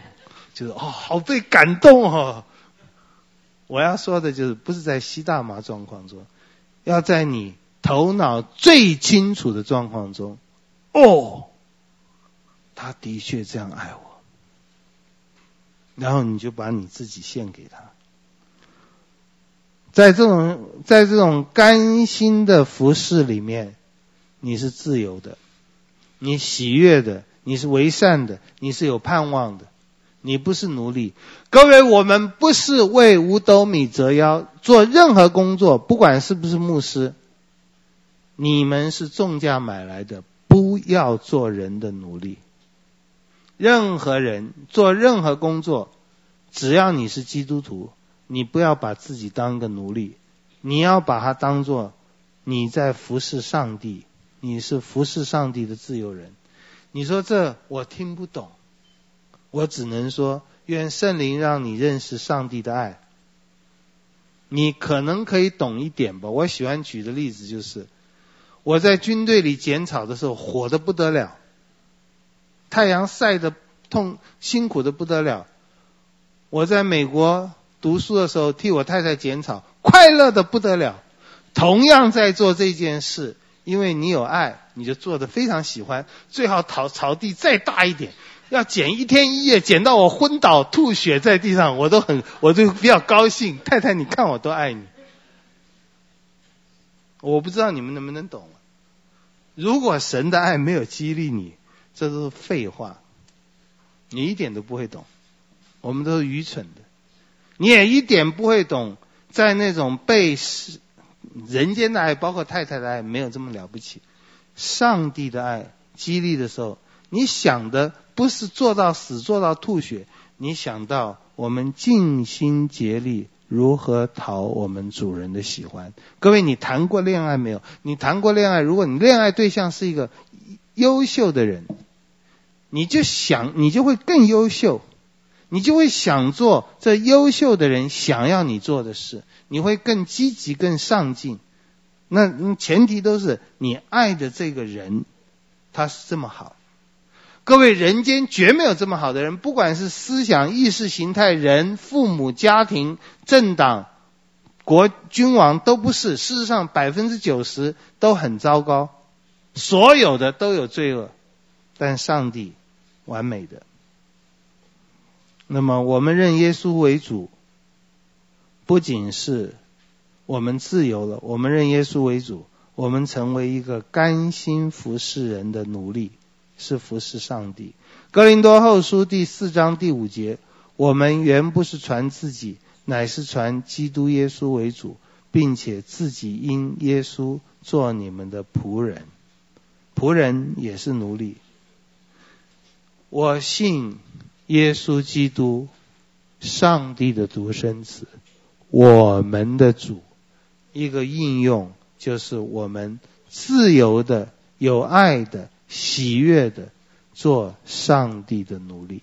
就是哦，好被感动哦。我要说的就是，不是在吸大麻状况中，要在你头脑最清楚的状况中，哦。他的确这样爱我，然后你就把你自己献给他，在这种在这种甘心的服侍里面，你是自由的，你喜悦的，你是为善的，你是有盼望的，你不是奴隶。各位，我们不是为五斗米折腰，做任何工作，不管是不是牧师，你们是重价买来的，不要做人的奴隶。任何人做任何工作，只要你是基督徒，你不要把自己当个奴隶，你要把它当做你在服侍上帝，你是服侍上帝的自由人。你说这我听不懂，我只能说愿圣灵让你认识上帝的爱。你可能可以懂一点吧。我喜欢举的例子就是，我在军队里剪草的时候，火的不得了。太阳晒得痛，辛苦的不得了。我在美国读书的时候，替我太太剪草，快乐的不得了。同样在做这件事，因为你有爱，你就做得非常喜欢。最好草草地再大一点，要剪一天一夜，剪到我昏倒吐血在地上，我都很，我就比较高兴。太太，你看我多爱你。我不知道你们能不能懂。如果神的爱没有激励你，这都是废话，你一点都不会懂。我们都是愚蠢的，你也一点不会懂。在那种被世人间的爱，包括太太的爱，没有这么了不起。上帝的爱激励的时候，你想的不是做到死，做到吐血，你想到我们尽心竭力如何讨我们主人的喜欢。各位，你谈过恋爱没有？你谈过恋爱？如果你恋爱对象是一个。优秀的人，你就想，你就会更优秀，你就会想做这优秀的人想要你做的事，你会更积极、更上进。那前提都是你爱的这个人，他是这么好。各位，人间绝没有这么好的人，不管是思想、意识形态、人、父母、家庭、政党、国、君王，都不是。事实上，百分之九十都很糟糕。所有的都有罪恶，但上帝完美的。那么我们认耶稣为主，不仅是我们自由了，我们认耶稣为主，我们成为一个甘心服侍人的奴隶，是服侍上帝。哥林多后书第四章第五节，我们原不是传自己，乃是传基督耶稣为主，并且自己因耶稣做你们的仆人。仆人也是奴隶。我信耶稣基督，上帝的独生子，我们的主。一个应用就是我们自由的、有爱的、喜悦的做上帝的奴隶。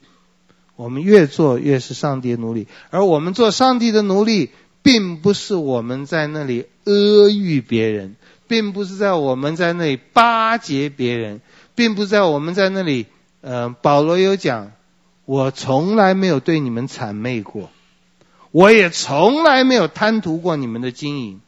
我们越做越是上帝的奴隶，而我们做上帝的奴隶，并不是我们在那里阿谀别人，并不是在我们在那里巴结别人，并不是在我们在那里。呃，保罗有讲，我从来没有对你们谄媚过，我也从来没有贪图过你们的经营。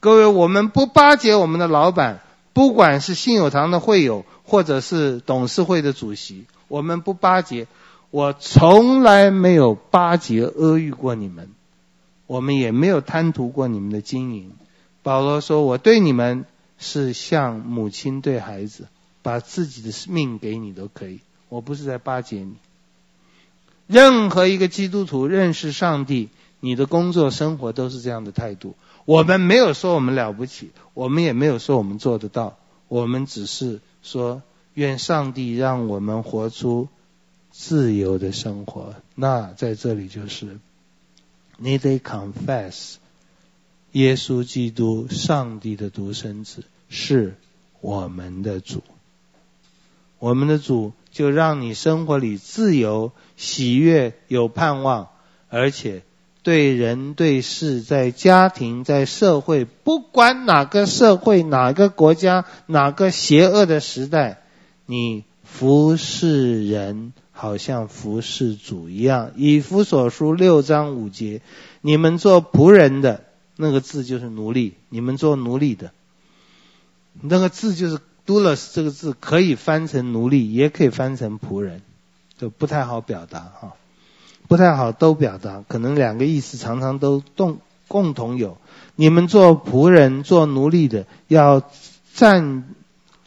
各位，我们不巴结我们的老板，不管是信友堂的会友，或者是董事会的主席，我们不巴结。我从来没有巴结阿谀过你们，我们也没有贪图过你们的经营。保罗说，我对你们是像母亲对孩子。把自己的命给你都可以，我不是在巴结你。任何一个基督徒认识上帝，你的工作生活都是这样的态度。我们没有说我们了不起，我们也没有说我们做得到，我们只是说愿上帝让我们活出自由的生活。那在这里就是，你得 confess，耶稣基督，上帝的独生子，是我们的主。我们的主就让你生活里自由、喜悦、有盼望，而且对人对事，在家庭、在社会，不管哪个社会、哪个国家、哪个邪恶的时代，你服侍人，好像服侍主一样。以弗所书六章五节，你们做仆人的那个字就是奴隶，你们做奴隶的那个字就是。doulos 这个字可以翻成奴隶，也可以翻成仆人，就不太好表达哈，不太好都表达，可能两个意思常常都共共同有。你们做仆人、做奴隶的，要战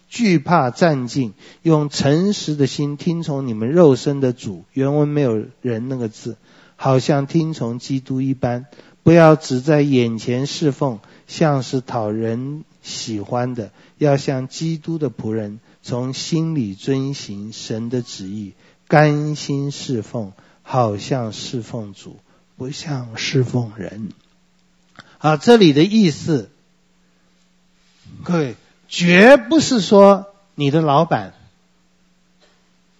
惧怕战兢，用诚实的心听从你们肉身的主。原文没有人那个字，好像听从基督一般，不要只在眼前侍奉，像是讨人喜欢的。要像基督的仆人，从心里遵行神的旨意，甘心侍奉，好像侍奉主，不像侍奉人。啊，这里的意思，各位绝不是说你的老板、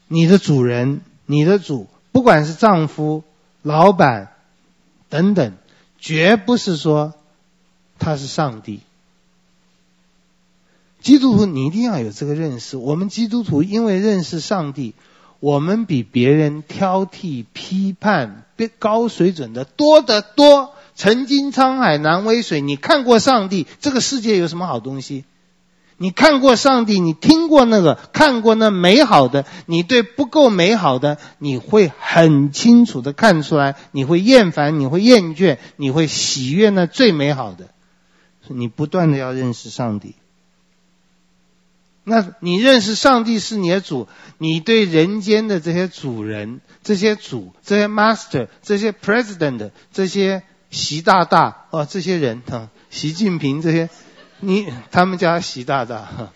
你的主人、你的主，不管是丈夫、老板等等，绝不是说他是上帝。基督徒，你一定要有这个认识。我们基督徒因为认识上帝，我们比别人挑剔、批判、高水准的多得多。曾经沧海难为水。你看过上帝，这个世界有什么好东西？你看过上帝，你听过那个，看过那美好的，你对不够美好的，你会很清楚的看出来。你会厌烦，你会厌倦，你会喜悦那最美好的。你不断的要认识上帝。那你认识上帝是你的主，你对人间的这些主人、这些主、这些 master、这些 president、这些习大大哦，这些人啊，习近平这些，你他们家习大大哈。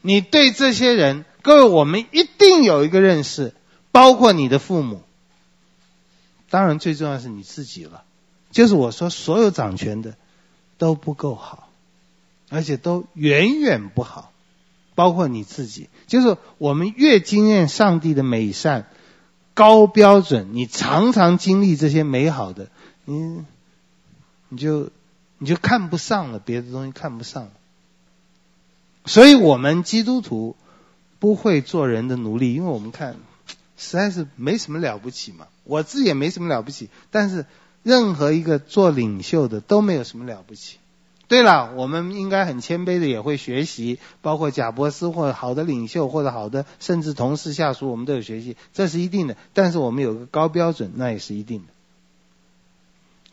你对这些人，各位，我们一定有一个认识，包括你的父母，当然最重要是你自己了。就是我说，所有掌权的都不够好。而且都远远不好，包括你自己。就是我们越经验上帝的美善、高标准，你常常经历这些美好的，你你就你就看不上了，别的东西看不上。所以我们基督徒不会做人的奴隶，因为我们看实在是没什么了不起嘛。我自己也没什么了不起，但是任何一个做领袖的都没有什么了不起。对了，我们应该很谦卑的，也会学习，包括贾伯斯或者好的领袖或者好的甚至同事下属，我们都有学习，这是一定的。但是我们有个高标准，那也是一定的。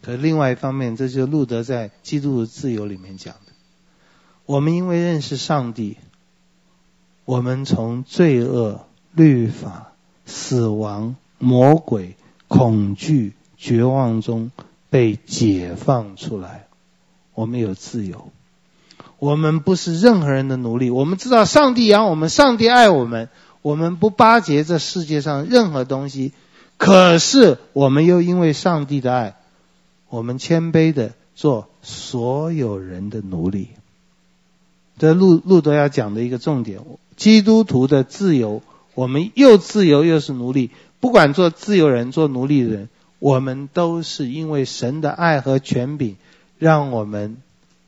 可另外一方面，这就是路德在《基督的自由》里面讲的。我们因为认识上帝，我们从罪恶、律法、死亡、魔鬼、恐惧、绝望中被解放出来，我们有自由。我们不是任何人的奴隶。我们知道上帝养我们，上帝爱我们。我们不巴结这世界上任何东西，可是我们又因为上帝的爱，我们谦卑的做所有人的奴隶。这路路德要讲的一个重点，基督徒的自由，我们又自由又是奴隶。不管做自由人做奴隶的人，我们都是因为神的爱和权柄，让我们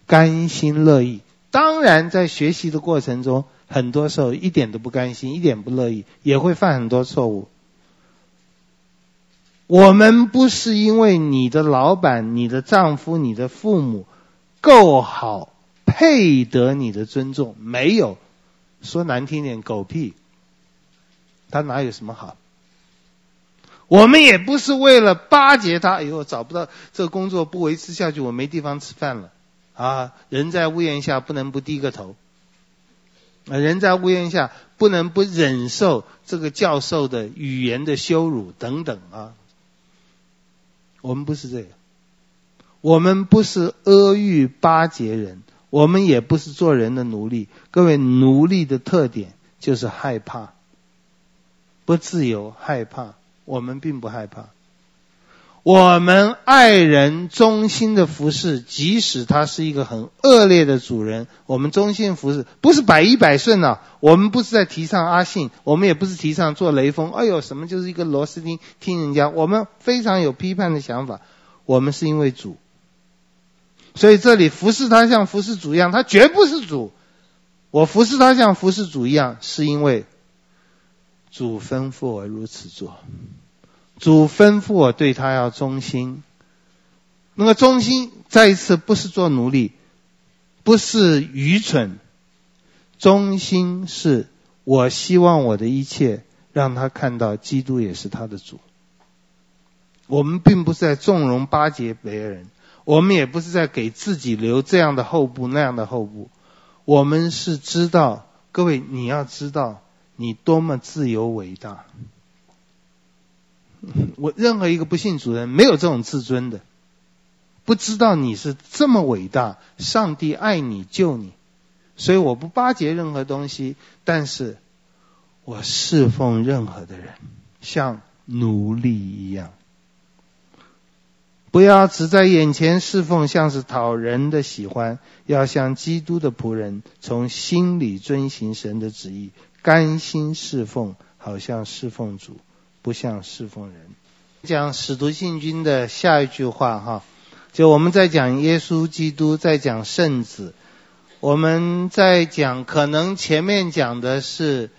甘心乐意。当然，在学习的过程中，很多时候一点都不甘心，一点不乐意，也会犯很多错误。我们不是因为你的老板、你的丈夫、你的父母够好。配得你的尊重，没有，说难听点，狗屁，他哪有什么好？我们也不是为了巴结他，哎呦，找不到这工作不维持下去，我没地方吃饭了啊！人在屋檐下，不能不低个头。啊，人在屋檐下，不能不忍受这个教授的语言的羞辱等等啊。我们不是这个，我们不是阿谀巴结人。我们也不是做人的奴隶，各位，奴隶的特点就是害怕，不自由，害怕。我们并不害怕，我们爱人，忠心的服侍，即使他是一个很恶劣的主人，我们忠心服侍，不是百依百顺啊。我们不是在提倡阿信，我们也不是提倡做雷锋。哎呦，什么就是一个螺丝钉，听人家。我们非常有批判的想法，我们是因为主。所以这里服侍他像服侍主一样，他绝不是主。我服侍他像服侍主一样，是因为主吩咐我如此做。主吩咐我对他要忠心。那么忠心再一次不是做奴隶，不是愚蠢。忠心是我希望我的一切让他看到基督也是他的主。我们并不是在纵容巴结别人。我们也不是在给自己留这样的后路，那样的后路。我们是知道，各位，你要知道，你多么自由伟大。我任何一个不信主人没有这种自尊的，不知道你是这么伟大，上帝爱你救你，所以我不巴结任何东西，但是我侍奉任何的人，像奴隶一样。不要只在眼前侍奉，像是讨人的喜欢；要像基督的仆人，从心里遵行神的旨意，甘心侍奉，好像侍奉主，不像侍奉人。讲使徒信经的下一句话哈，就我们在讲耶稣基督，在讲圣子，我们在讲，可能前面讲的是，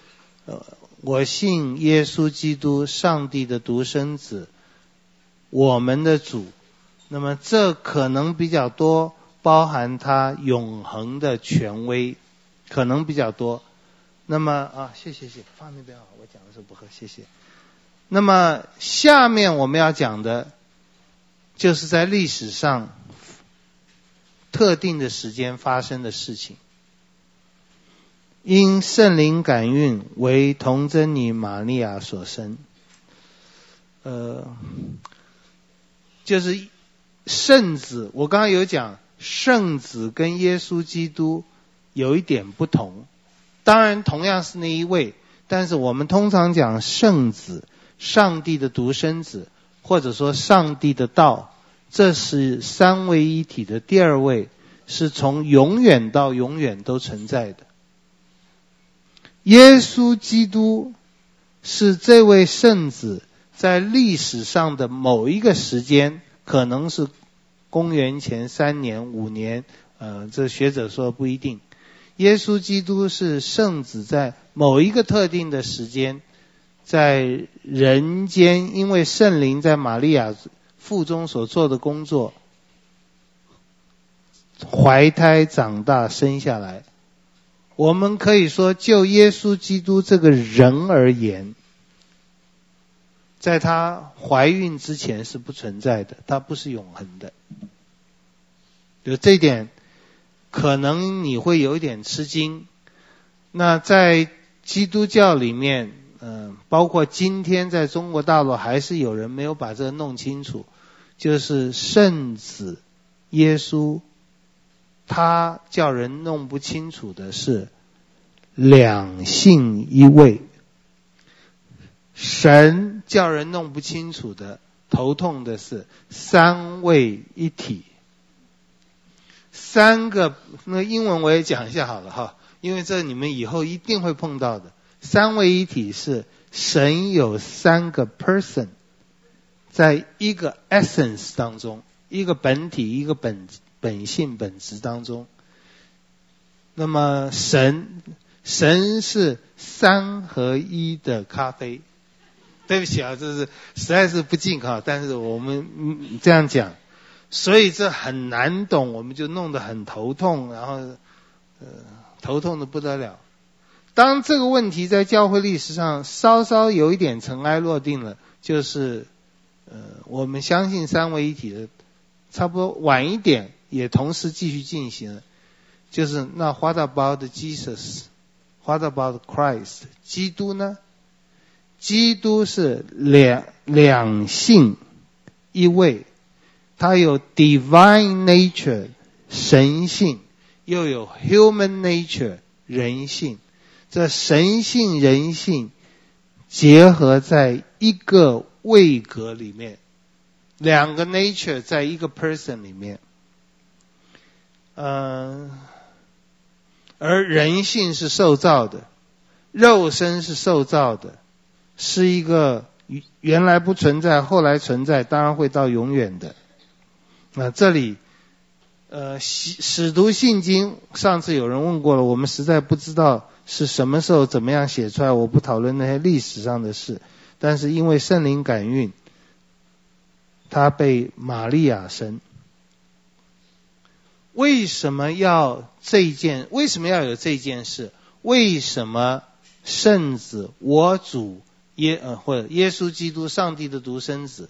呃，我信耶稣基督，上帝的独生子，我们的主。那么这可能比较多，包含他永恒的权威，可能比较多。那么啊，谢谢谢，放那边啊，我讲的时候不喝，谢谢。那么下面我们要讲的，就是在历史上特定的时间发生的事情。因圣灵感孕，为童贞女玛利亚所生。呃，就是。圣子，我刚刚有讲，圣子跟耶稣基督有一点不同。当然，同样是那一位，但是我们通常讲圣子，上帝的独生子，或者说上帝的道，这是三位一体的第二位，是从永远到永远都存在的。耶稣基督是这位圣子在历史上的某一个时间。可能是公元前三年、五年，呃，这学者说不一定。耶稣基督是圣子，在某一个特定的时间，在人间，因为圣灵在玛利亚腹中所做的工作，怀胎长大生下来。我们可以说，就耶稣基督这个人而言。在她怀孕之前是不存在的，他不是永恒的。就这一点，可能你会有一点吃惊。那在基督教里面，嗯，包括今天在中国大陆，还是有人没有把这个弄清楚，就是圣子耶稣，他叫人弄不清楚的是两性一位，神叫人弄不清楚的头痛的是三位一体。三个，那英文我也讲一下好了哈，因为这你们以后一定会碰到的。三位一体是神有三个 person，在一个 essence 当中，一个本体，一个本本性本质当中。那么神神是三合一的咖啡。对不起啊，这是实在是不敬哈，但是我们这样讲。所以这很难懂，我们就弄得很头痛，然后呃头痛的不得了。当这个问题在教会历史上稍稍有一点尘埃落定了，就是呃我们相信三位一体的，差不多晚一点也同时继续进行了，就是那 What about Jesus？What about Christ？基督呢？基督是两两性一位。它有 divine nature 神性，又有 human nature 人性，这神性人性结合在一个位格里面，两个 nature 在一个 person 里面，嗯，而人性是受造的，肉身是受造的，是一个原来不存在，后来存在，当然会到永远的。那这里，呃，使使徒信经，上次有人问过了，我们实在不知道是什么时候怎么样写出来。我不讨论那些历史上的事，但是因为圣灵感孕，他被玛利亚生。为什么要这件？为什么要有这件事？为什么圣子我主耶呃或者耶稣基督上帝的独生子，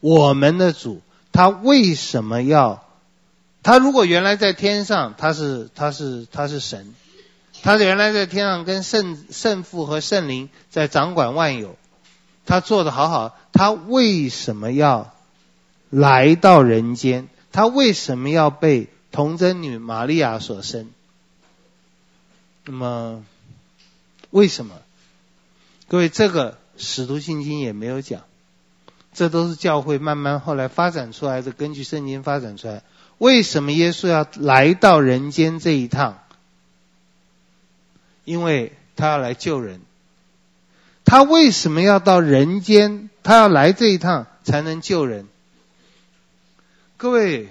我们的主？他为什么要？他如果原来在天上，他是他是他是神，他原来在天上跟圣圣父和圣灵在掌管万有，他做的好好，他为什么要来到人间？他为什么要被童贞女玛利亚所生？那么为什么？各位，这个使徒信经也没有讲。这都是教会慢慢后来发展出来的，根据圣经发展出来。为什么耶稣要来到人间这一趟？因为他要来救人。他为什么要到人间？他要来这一趟才能救人。各位，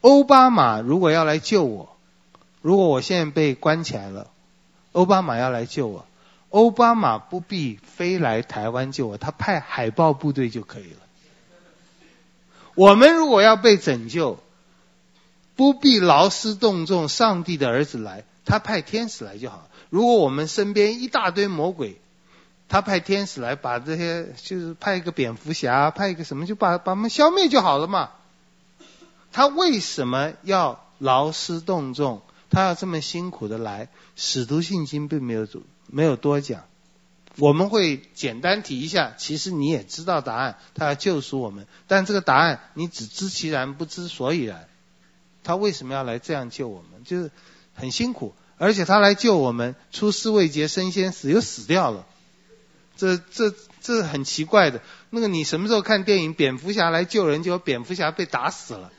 欧巴马如果要来救我，如果我现在被关起来了，欧巴马要来救我。欧巴马不必飞来台湾救我，他派海豹部队就可以了。我们如果要被拯救，不必劳师动众，上帝的儿子来，他派天使来就好。如果我们身边一大堆魔鬼，他派天使来把这些，就是派一个蝙蝠侠，派一个什么，就把把他们消灭就好了嘛。他为什么要劳师动众？他要这么辛苦的来？使徒信经并没有。没有多讲，我们会简单提一下。其实你也知道答案，他要救赎我们，但这个答案你只知其然，不知所以然。他为什么要来这样救我们？就是很辛苦，而且他来救我们，出师未捷身先死，又死掉了。这这这很奇怪的。那个你什么时候看电影？蝙蝠侠来救人，结果蝙蝠侠被打死了，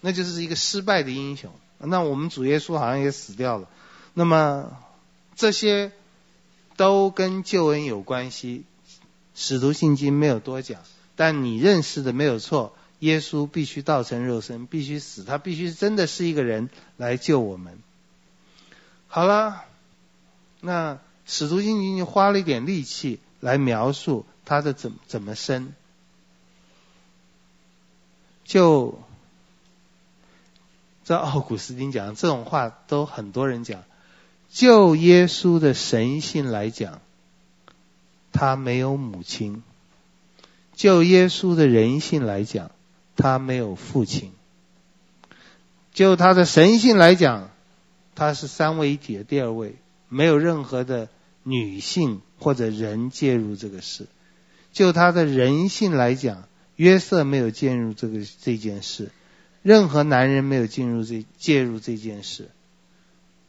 那就是一个失败的英雄。那我们主耶稣好像也死掉了。那么这些。都跟救恩有关系，使徒信经没有多讲，但你认识的没有错，耶稣必须道成肉身，必须死，他必须真的是一个人来救我们。好了，那使徒行经就花了一点力气来描述他的怎怎么生，就这奥古斯丁讲这种话都很多人讲。就耶稣的神性来讲，他没有母亲；就耶稣的人性来讲，他没有父亲；就他的神性来讲，他是三位一体的第二位，没有任何的女性或者人介入这个事；就他的人性来讲，约瑟没有介入这个这件事，任何男人没有进入这介入这件事。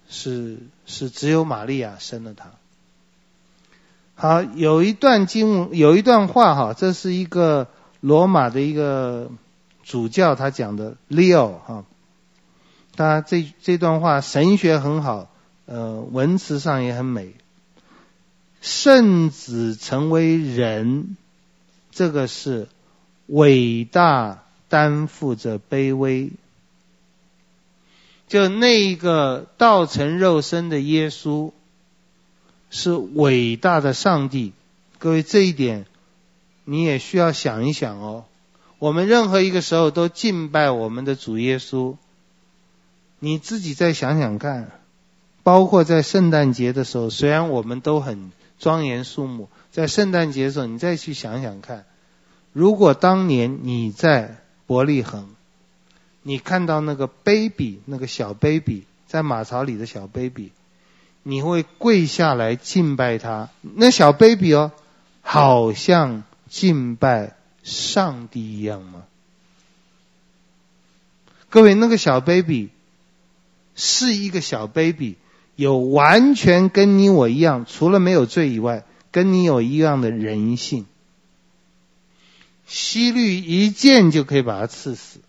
是是，只有玛利亚生了他。好，有一段经，有一段话哈，这是一个罗马的一个主教他讲的，Leo 哈，他这这段话神学很好，呃，文词上也很美。圣子成为人，这个是伟大担负着卑微。就那一个道成肉身的耶稣，是伟大的上帝。各位，这一点你也需要想一想哦。我们任何一个时候都敬拜我们的主耶稣，你自己再想想看。包括在圣诞节的时候，虽然我们都很庄严肃穆，在圣诞节的时候，你再去想想看，如果当年你在伯利恒。你看到那个 baby，那个小 baby 在马槽里的小 baby，你会跪下来敬拜他。那小 baby 哦，好像敬拜上帝一样吗？各位，那个小 baby 是一个小 baby，有完全跟你我一样，除了没有罪以外，跟你有一样的人性。西律一剑就可以把他刺死。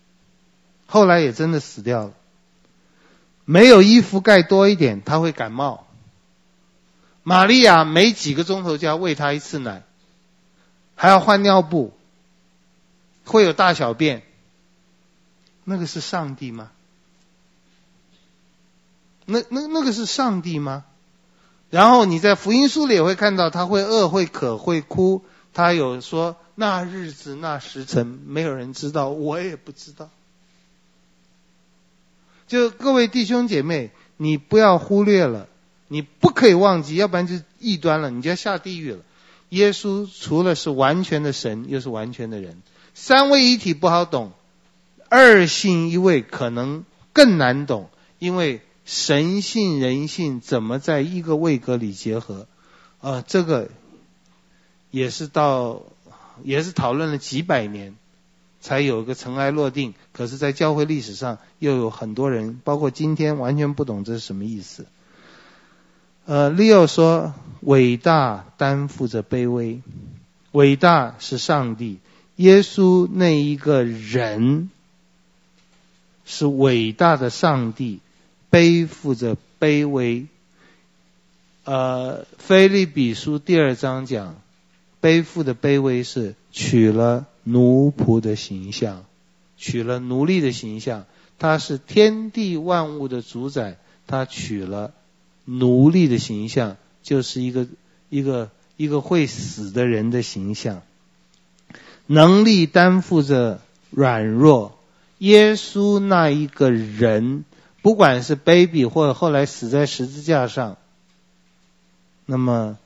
后来也真的死掉了。没有衣服盖多一点，他会感冒。玛利亚每几个钟头就要喂他一次奶，还要换尿布，会有大小便。那个是上帝吗？那那那个是上帝吗？然后你在福音书里也会看到，他会饿、会渴、会哭。他有说那日子、那时辰，没有人知道，我也不知道。就各位弟兄姐妹，你不要忽略了，你不可以忘记，要不然就异端了，你就要下地狱了。耶稣除了是完全的神，又是完全的人，三位一体不好懂，二性一位可能更难懂，因为神性人性怎么在一个位格里结合？啊、这个也是到也是讨论了几百年。才有一个尘埃落定，可是，在教会历史上，又有很多人，包括今天，完全不懂这是什么意思。呃，Leo 说，伟大担负着卑微，伟大是上帝，耶稣那一个人是伟大的上帝，背负着卑微。呃，腓立比书第二章讲，背负的卑微是取了。奴仆的形象，取了奴隶的形象，他是天地万物的主宰，他取了奴隶的形象，就是一个一个一个会死的人的形象。能力担负着软弱，耶稣那一个人，不管是 baby 或者后来死在十字架上，那么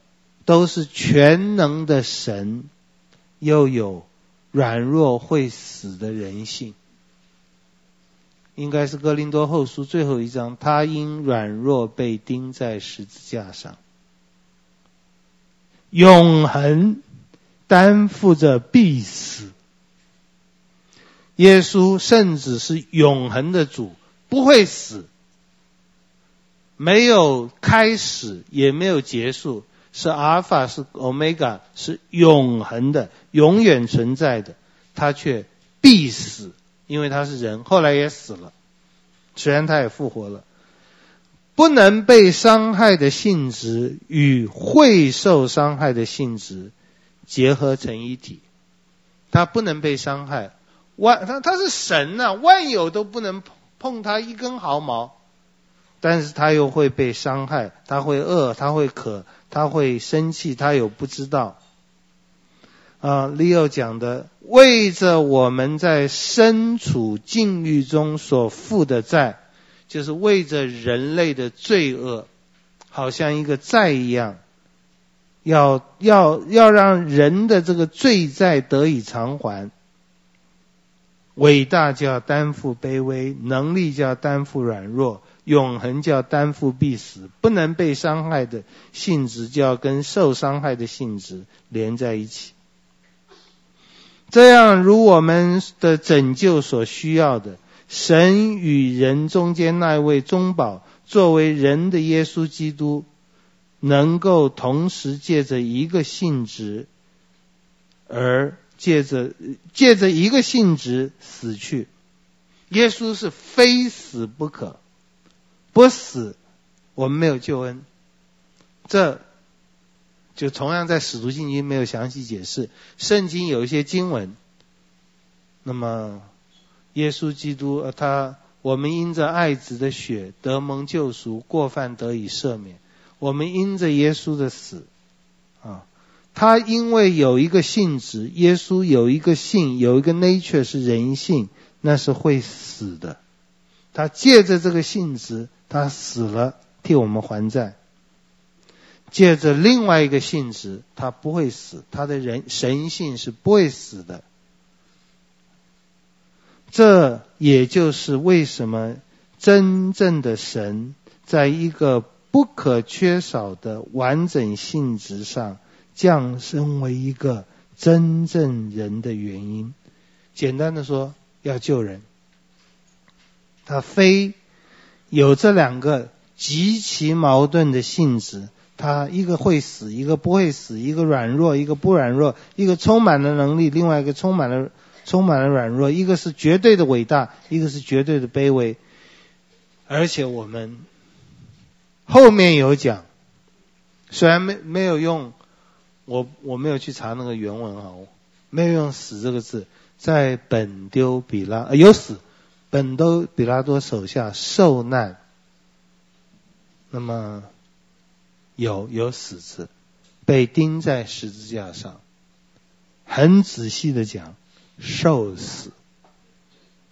都是全能的神，又有。软弱会死的人性，应该是哥林多后书最后一章。他因软弱被钉在十字架上，永恒担负着必死。耶稣甚至是永恒的主，不会死，没有开始，也没有结束。是阿尔法，是欧米伽，是永恒的、永远存在的，他却必死，因为他是人，后来也死了，虽然他也复活了，不能被伤害的性质与会受伤害的性质结合成一体，他不能被伤害，万他他是神呐、万有都不能碰他一根毫毛，但是他又会被伤害，他会饿，他会渴。他会生气，他有不知道。啊，Leo 讲的，为着我们在身处境遇中所负的债，就是为着人类的罪恶，好像一个债一样，要要要让人的这个罪债得以偿还。伟大叫担负卑微，能力叫担负软弱，永恒叫担负必死，不能被伤害的性质就要跟受伤害的性质连在一起。这样，如我们的拯救所需要的，神与人中间那位中保，作为人的耶稣基督，能够同时借着一个性质而。借着借着一个性质死去，耶稣是非死不可，不死我们没有救恩。这就同样在使徒信经没有详细解释，圣经有一些经文。那么耶稣基督呃他，我们因着爱子的血得蒙救赎，过犯得以赦免。我们因着耶稣的死。他因为有一个性质，耶稣有一个性，有一个 nature 是人性，那是会死的。他借着这个性质，他死了，替我们还债。借着另外一个性质，他不会死，他的人神性是不会死的。这也就是为什么真正的神，在一个不可缺少的完整性质上。降生为一个真正人的原因，简单的说，要救人。他非有这两个极其矛盾的性质，他一个会死，一个不会死；一个软弱，一个不软弱；一个充满了能力，另外一个充满了充满了软弱；一个是绝对的伟大，一个是绝对的卑微。而且我们后面有讲，虽然没没有用。我我没有去查那个原文啊，没有用“死”这个字，在本丢比拉、呃、有死，本丢比拉多手下受难，那么有有死字，被钉在十字架上，很仔细的讲，受死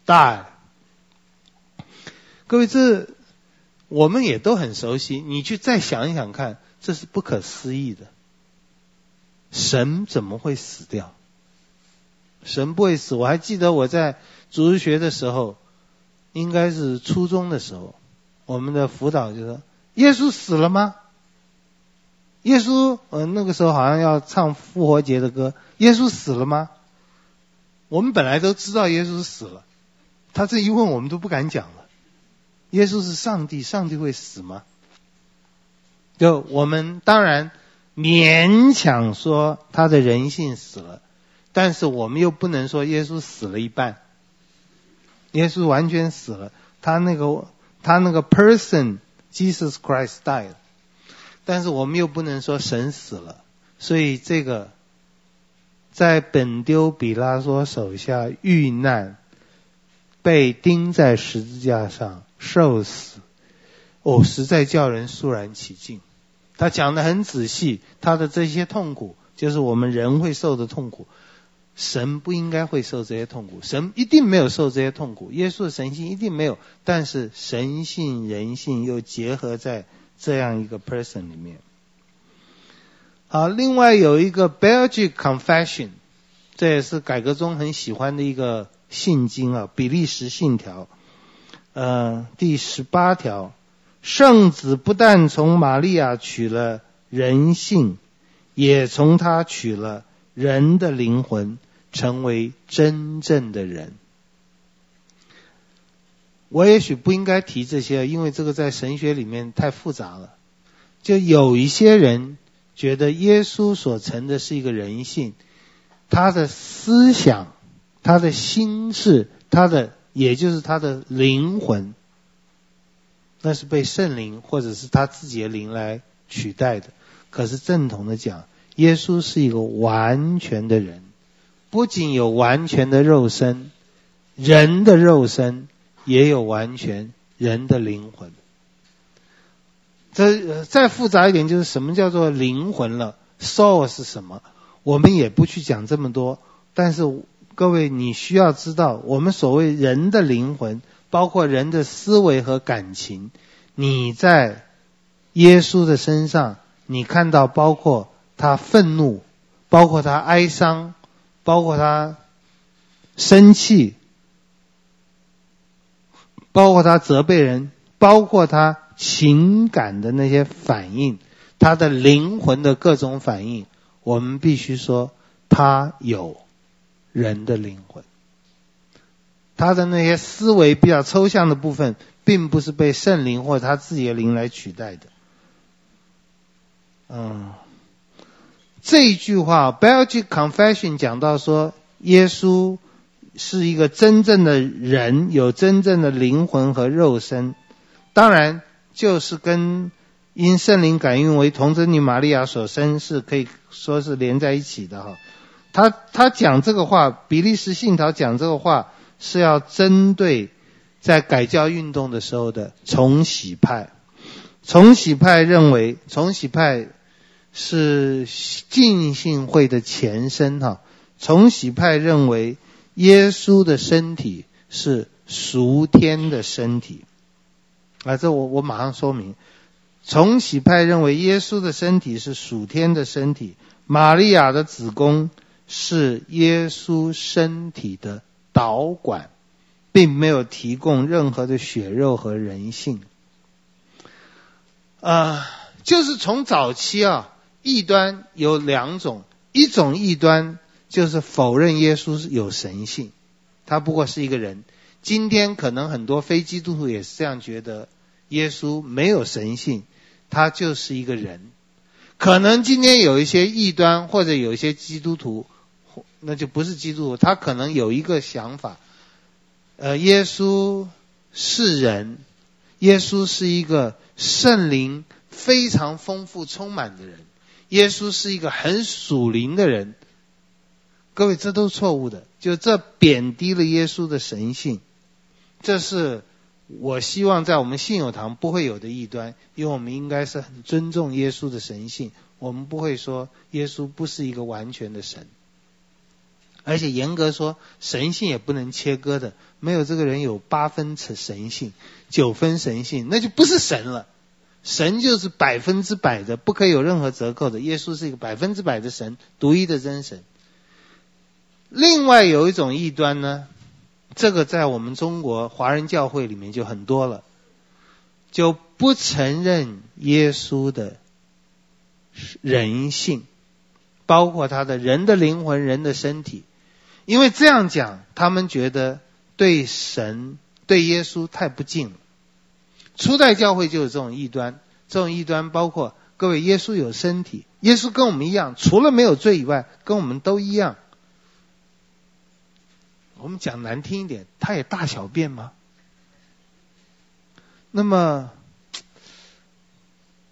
但。各位这我们也都很熟悉，你去再想一想看，这是不可思议的。神怎么会死掉？神不会死。我还记得我在主日学的时候，应该是初中的时候，我们的辅导就说：“耶稣死了吗？”耶稣，呃，那个时候好像要唱复活节的歌。耶稣死了吗？我们本来都知道耶稣死了，他这一问，我们都不敢讲了。耶稣是上帝，上帝会死吗？就我们当然。勉强说他的人性死了，但是我们又不能说耶稣死了一半。耶稣完全死了，他那个他那个 person Jesus Christ died，但是我们又不能说神死了，所以这个在本丢比拉多手下遇难，被钉在十字架上受死，哦，实在叫人肃然起敬。他讲的很仔细，他的这些痛苦就是我们人会受的痛苦，神不应该会受这些痛苦，神一定没有受这些痛苦，耶稣的神性一定没有，但是神性人性又结合在这样一个 person 里面。好，另外有一个 Belgic Confession，这也是改革宗很喜欢的一个信经啊，比利时信条，呃，第十八条。圣子不但从玛利亚取了人性，也从他取了人的灵魂，成为真正的人。我也许不应该提这些，因为这个在神学里面太复杂了。就有一些人觉得耶稣所成的是一个人性，他的思想、他的心事、他的也就是他的灵魂。那是被圣灵或者是他自己的灵来取代的。可是正统的讲，耶稣是一个完全的人，不仅有完全的肉身，人的肉身也有完全人的灵魂。这再复杂一点，就是什么叫做灵魂了？Soul 是什么？我们也不去讲这么多。但是各位，你需要知道，我们所谓人的灵魂。包括人的思维和感情，你在耶稣的身上，你看到包括他愤怒，包括他哀伤，包括他生气，包括他责备人，包括他情感的那些反应，他的灵魂的各种反应，我们必须说，他有人的灵魂。他的那些思维比较抽象的部分，并不是被圣灵或者他自己的灵来取代的。嗯，这一句话，Belgic Confession 讲到说，耶稣是一个真正的人，有真正的灵魂和肉身。当然，就是跟因圣灵感孕为童贞女玛利亚所生，是可以说是连在一起的哈。他他讲这个话，比利时信徒讲这个话。是要针对在改教运动的时候的重洗派。重洗派认为，重洗派是浸信会的前身哈。重洗派认为，耶稣的身体是属天的身体。啊，这我我马上说明。重洗派认为，耶稣的身体是属天的身体，玛利亚的子宫是耶稣身体的。导管并没有提供任何的血肉和人性，啊、就是从早期啊，异端有两种，一种异端就是否认耶稣是有神性，他不过是一个人。今天可能很多非基督徒也是这样觉得，耶稣没有神性，他就是一个人。可能今天有一些异端或者有一些基督徒。那就不是基督，他可能有一个想法，呃，耶稣是人，耶稣是一个圣灵非常丰富充满的人，耶稣是一个很属灵的人。各位，这都是错误的，就这贬低了耶稣的神性，这是我希望在我们信友堂不会有的异端，因为我们应该是很尊重耶稣的神性，我们不会说耶稣不是一个完全的神。而且严格说，神性也不能切割的。没有这个人有八分神性，九分神性，那就不是神了。神就是百分之百的，不可以有任何折扣的。耶稣是一个百分之百的神，独一的真神。另外有一种异端呢，这个在我们中国华人教会里面就很多了，就不承认耶稣的人性，包括他的人的灵魂、人的身体。因为这样讲，他们觉得对神、对耶稣太不敬了。初代教会就有这种异端，这种异端包括各位，耶稣有身体，耶稣跟我们一样，除了没有罪以外，跟我们都一样。我们讲难听一点，他也大小便吗？那么，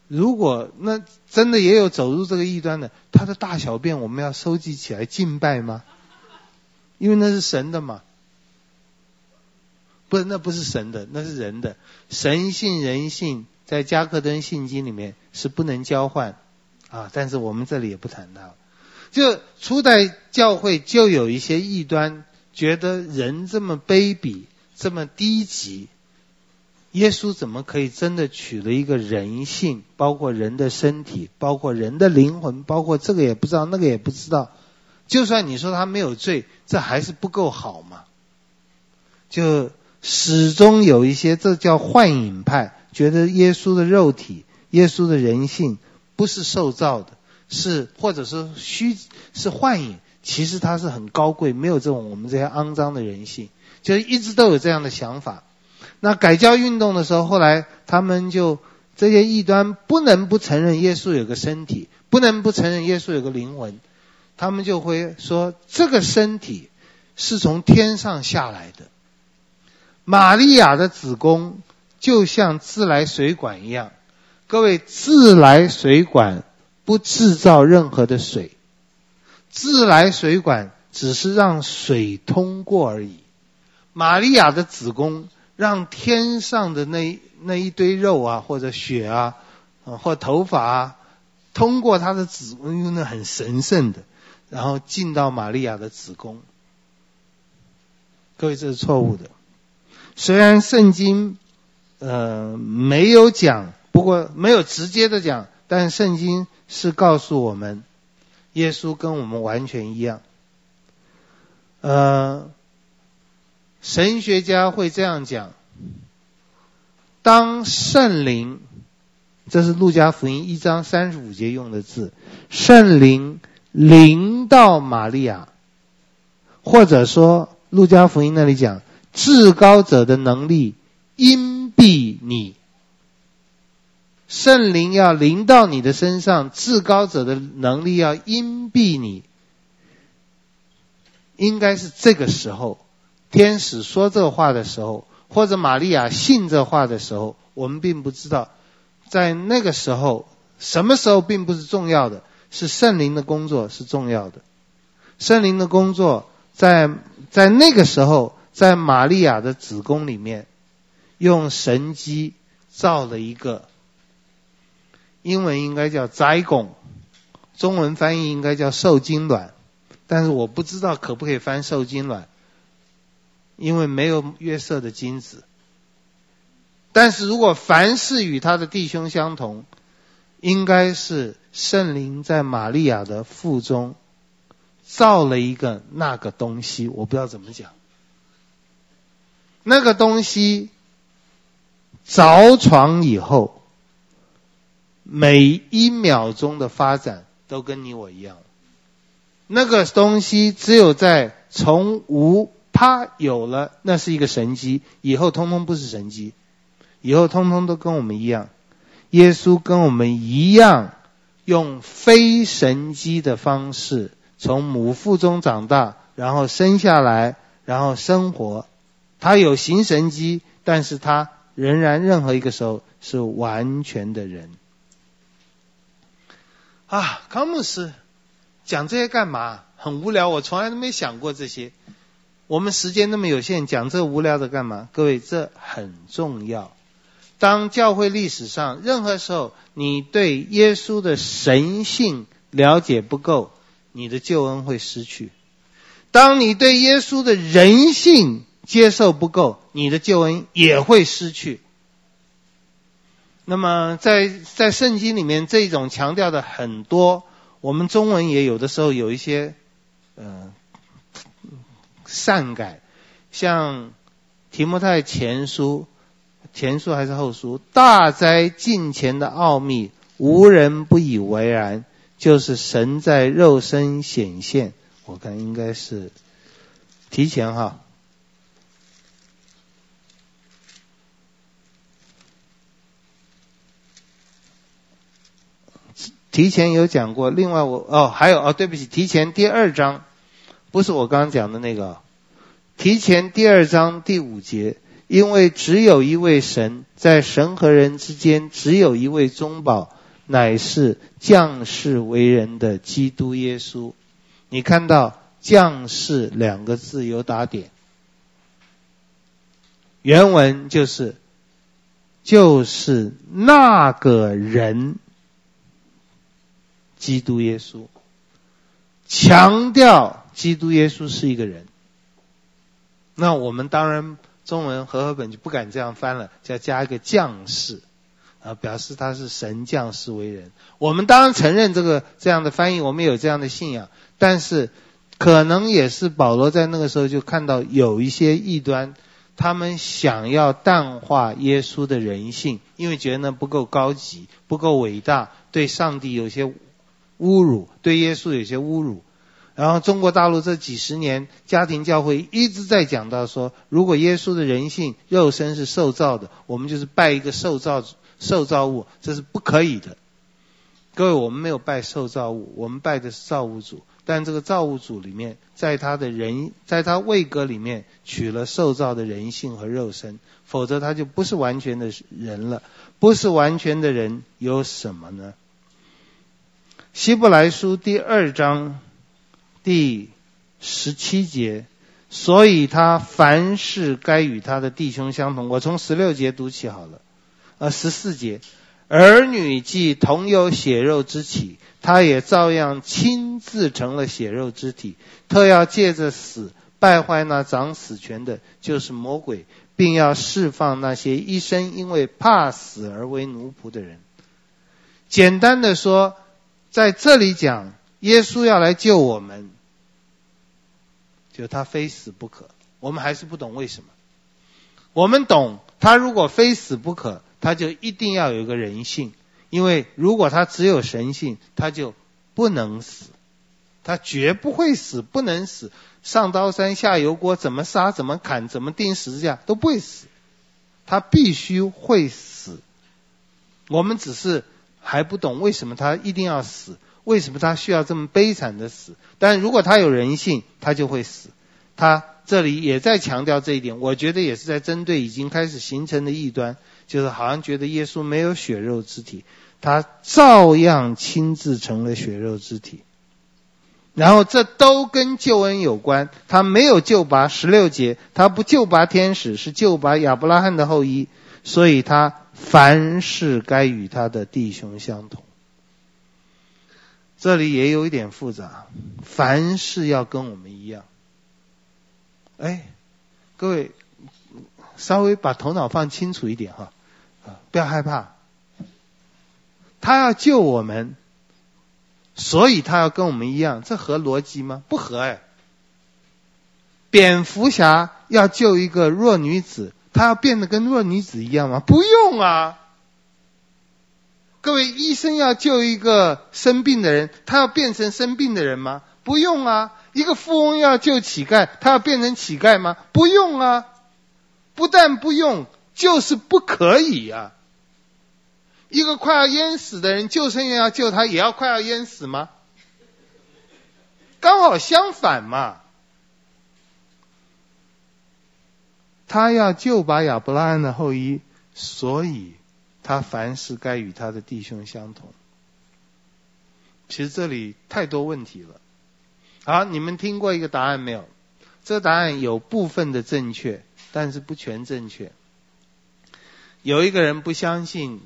如果那真的也有走入这个异端的，他的大小便我们要收集起来敬拜吗？因为那是神的嘛，不是，那不是神的，那是人的。神性人性在加克登信经里面是不能交换啊，但是我们这里也不谈到。就初代教会就有一些异端，觉得人这么卑鄙，这么低级，耶稣怎么可以真的取了一个人性，包括人的身体，包括人的灵魂，包括这个也不知道，那个也不知道。就算你说他没有罪，这还是不够好嘛？就始终有一些，这叫幻影派，觉得耶稣的肉体、耶稣的人性不是受造的，是或者是虚是幻影，其实他是很高贵，没有这种我们这些肮脏的人性，就是一直都有这样的想法。那改教运动的时候，后来他们就这些异端不能不承认耶稣有个身体，不能不承认耶稣有个灵魂。他们就会说，这个身体是从天上下来的。玛利亚的子宫就像自来水管一样，各位，自来水管不制造任何的水，自来水管只是让水通过而已。玛利亚的子宫让天上的那那一堆肉啊，或者血啊，或头发啊，通过她的子宫，用的很神圣的。然后进到玛利亚的子宫，各位，这是错误的。虽然圣经呃没有讲，不过没有直接的讲，但圣经是告诉我们耶稣跟我们完全一样。呃，神学家会这样讲：当圣灵，这是路加福音一章三十五节用的字，圣灵临到玛利亚，或者说路加福音那里讲，至高者的能力荫庇你。圣灵要临到你的身上，至高者的能力要荫庇你，应该是这个时候，天使说这话的时候，或者玛利亚信这话的时候，我们并不知道，在那个时候，什么时候并不是重要的，是圣灵的工作是重要的。圣灵的工作在在那个时候，在玛利亚的子宫里面，用神机造了一个。英文应该叫栽拱中文翻译应该叫受精卵，但是我不知道可不可以翻受精卵，因为没有约瑟的精子。但是如果凡是与他的弟兄相同，应该是圣灵在玛利亚的腹中造了一个那个东西，我不知道怎么讲。那个东西着床以后。每一秒钟的发展都跟你我一样，那个东西只有在从无啪有了，那是一个神迹，以后通通不是神迹，以后通通都跟我们一样。耶稣跟我们一样，用非神机的方式从母腹中长大，然后生下来，然后生活。他有行神机，但是他仍然任何一个时候是完全的人。啊，康姆斯讲这些干嘛？很无聊，我从来都没想过这些。我们时间那么有限，讲这无聊的干嘛？各位，这很重要。当教会历史上任何时候你对耶稣的神性了解不够，你的救恩会失去；当你对耶稣的人性接受不够，你的救恩也会失去。那么在在圣经里面，这种强调的很多，我们中文也有的时候有一些呃善改，像提摩太前书，前书还是后书，大哉近前的奥秘，无人不以为然，就是神在肉身显现，我看应该是提前哈。提前有讲过，另外我哦还有哦，对不起，提前第二章，不是我刚刚讲的那个，提前第二章第五节，因为只有一位神，在神和人之间只有一位中保，乃是降世为人的基督耶稣。你看到“降世”两个字有打点，原文就是就是那个人。基督耶稣强调基督耶稣是一个人，那我们当然中文和合本就不敢这样翻了，就要加一个将士啊，表示他是神将士为人。我们当然承认这个这样的翻译，我们有这样的信仰，但是可能也是保罗在那个时候就看到有一些异端，他们想要淡化耶稣的人性，因为觉得呢不够高级，不够伟大，对上帝有些。侮辱，对耶稣有些侮辱，然后中国大陆这几十年家庭教会一直在讲到说，如果耶稣的人性肉身是受造的，我们就是拜一个受造受造物，这是不可以的。各位，我们没有拜受造物，我们拜的是造物主，但这个造物主里面，在他的人，在他位格里面取了受造的人性和肉身，否则他就不是完全的人了。不是完全的人有什么呢？希伯来书第二章第十七节，所以他凡事该与他的弟兄相同。我从十六节读起好了，呃，十四节，儿女既同有血肉之体，他也照样亲自成了血肉之体，特要借着死败坏那掌死权的，就是魔鬼，并要释放那些一生因为怕死而为奴仆的人。简单的说。在这里讲，耶稣要来救我们，就他非死不可。我们还是不懂为什么。我们懂，他如果非死不可，他就一定要有一个人性，因为如果他只有神性，他就不能死，他绝不会死，不能死。上刀山下油锅，怎么杀，怎么砍，怎么钉十字架都不会死，他必须会死。我们只是还不懂为什么他一定要死，为什么他需要这么悲惨的死。但如果他有人性，他就会死。他这里也在强调这一点，我觉得也是在针对已经开始形成的异端，就是好像觉得耶稣没有血肉之体，他照样亲自成了血肉之体。然后这都跟救恩有关，他没有救拔十六节，他不救拔天使，是救拔亚伯拉罕的后裔，所以他凡事该与他的弟兄相同。这里也有一点复杂，凡事要跟我们一样。哎，各位稍微把头脑放清楚一点哈，不要害怕，他要救我们。所以他要跟我们一样，这合逻辑吗？不合哎。蝙蝠侠要救一个弱女子，他要变得跟弱女子一样吗？不用啊。各位医生要救一个生病的人，他要变成生病的人吗？不用啊。一个富翁要救乞丐，他要变成乞丐吗？不用啊。不但不用，就是不可以啊。一个快要淹死的人，救生员要救他，也要快要淹死吗？刚好相反嘛。他要救拔亚伯拉罕的后裔，所以他凡事该与他的弟兄相同。其实这里太多问题了。好，你们听过一个答案没有？这个答案有部分的正确，但是不全正确。有一个人不相信。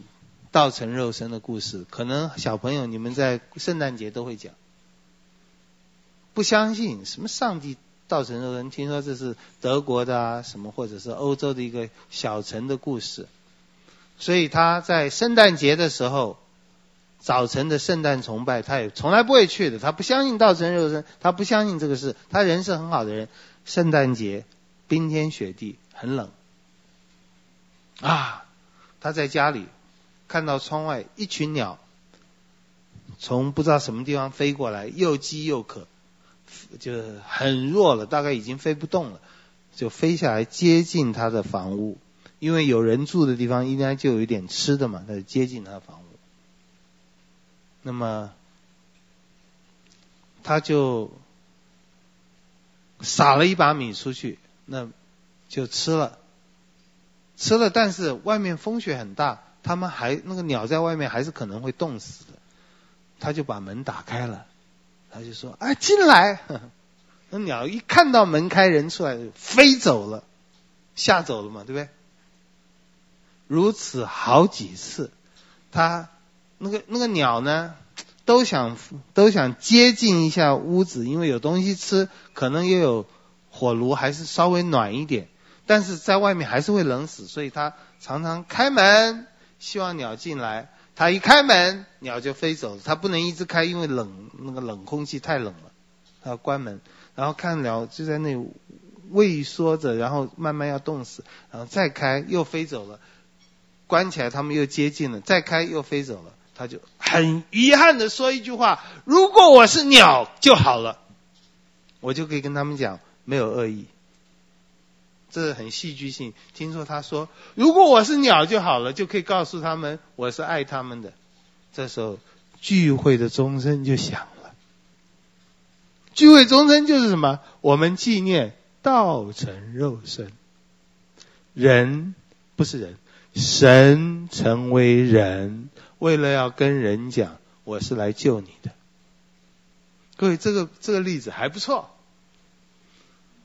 道成肉身的故事，可能小朋友你们在圣诞节都会讲。不相信什么上帝道成肉身，听说这是德国的啊什么，或者是欧洲的一个小城的故事。所以他在圣诞节的时候，早晨的圣诞崇拜，他也从来不会去的。他不相信道成肉身，他不相信这个事。他人是很好的人。圣诞节冰天雪地，很冷啊，他在家里。看到窗外一群鸟，从不知道什么地方飞过来，又饥又渴，就很弱了，大概已经飞不动了，就飞下来接近他的房屋，因为有人住的地方应该就有一点吃的嘛，他就接近他的房屋。那么他就撒了一把米出去，那就吃了，吃了，但是外面风雪很大。他们还那个鸟在外面还是可能会冻死的，他就把门打开了，他就说：“哎，进来！” 那鸟一看到门开，人出来飞走了，吓走了嘛，对不对？如此好几次，他那个那个鸟呢，都想都想接近一下屋子，因为有东西吃，可能也有火炉，还是稍微暖一点，但是在外面还是会冷死，所以他常常开门。希望鸟进来，他一开门，鸟就飞走了。他不能一直开，因为冷，那个冷空气太冷了。他要关门，然后看鸟就在那畏缩着，然后慢慢要冻死，然后再开又飞走了。关起来，他们又接近了，再开又飞走了。他就很遗憾的说一句话：“如果我是鸟就好了，我就可以跟他们讲，没有恶意。”这是很戏剧性。听说他说：“如果我是鸟就好了，就可以告诉他们我是爱他们的。”这时候聚会的钟声就响了。聚会钟声就是什么？我们纪念道成肉身，人不是人，神成为人，为了要跟人讲我是来救你的。各位，这个这个例子还不错。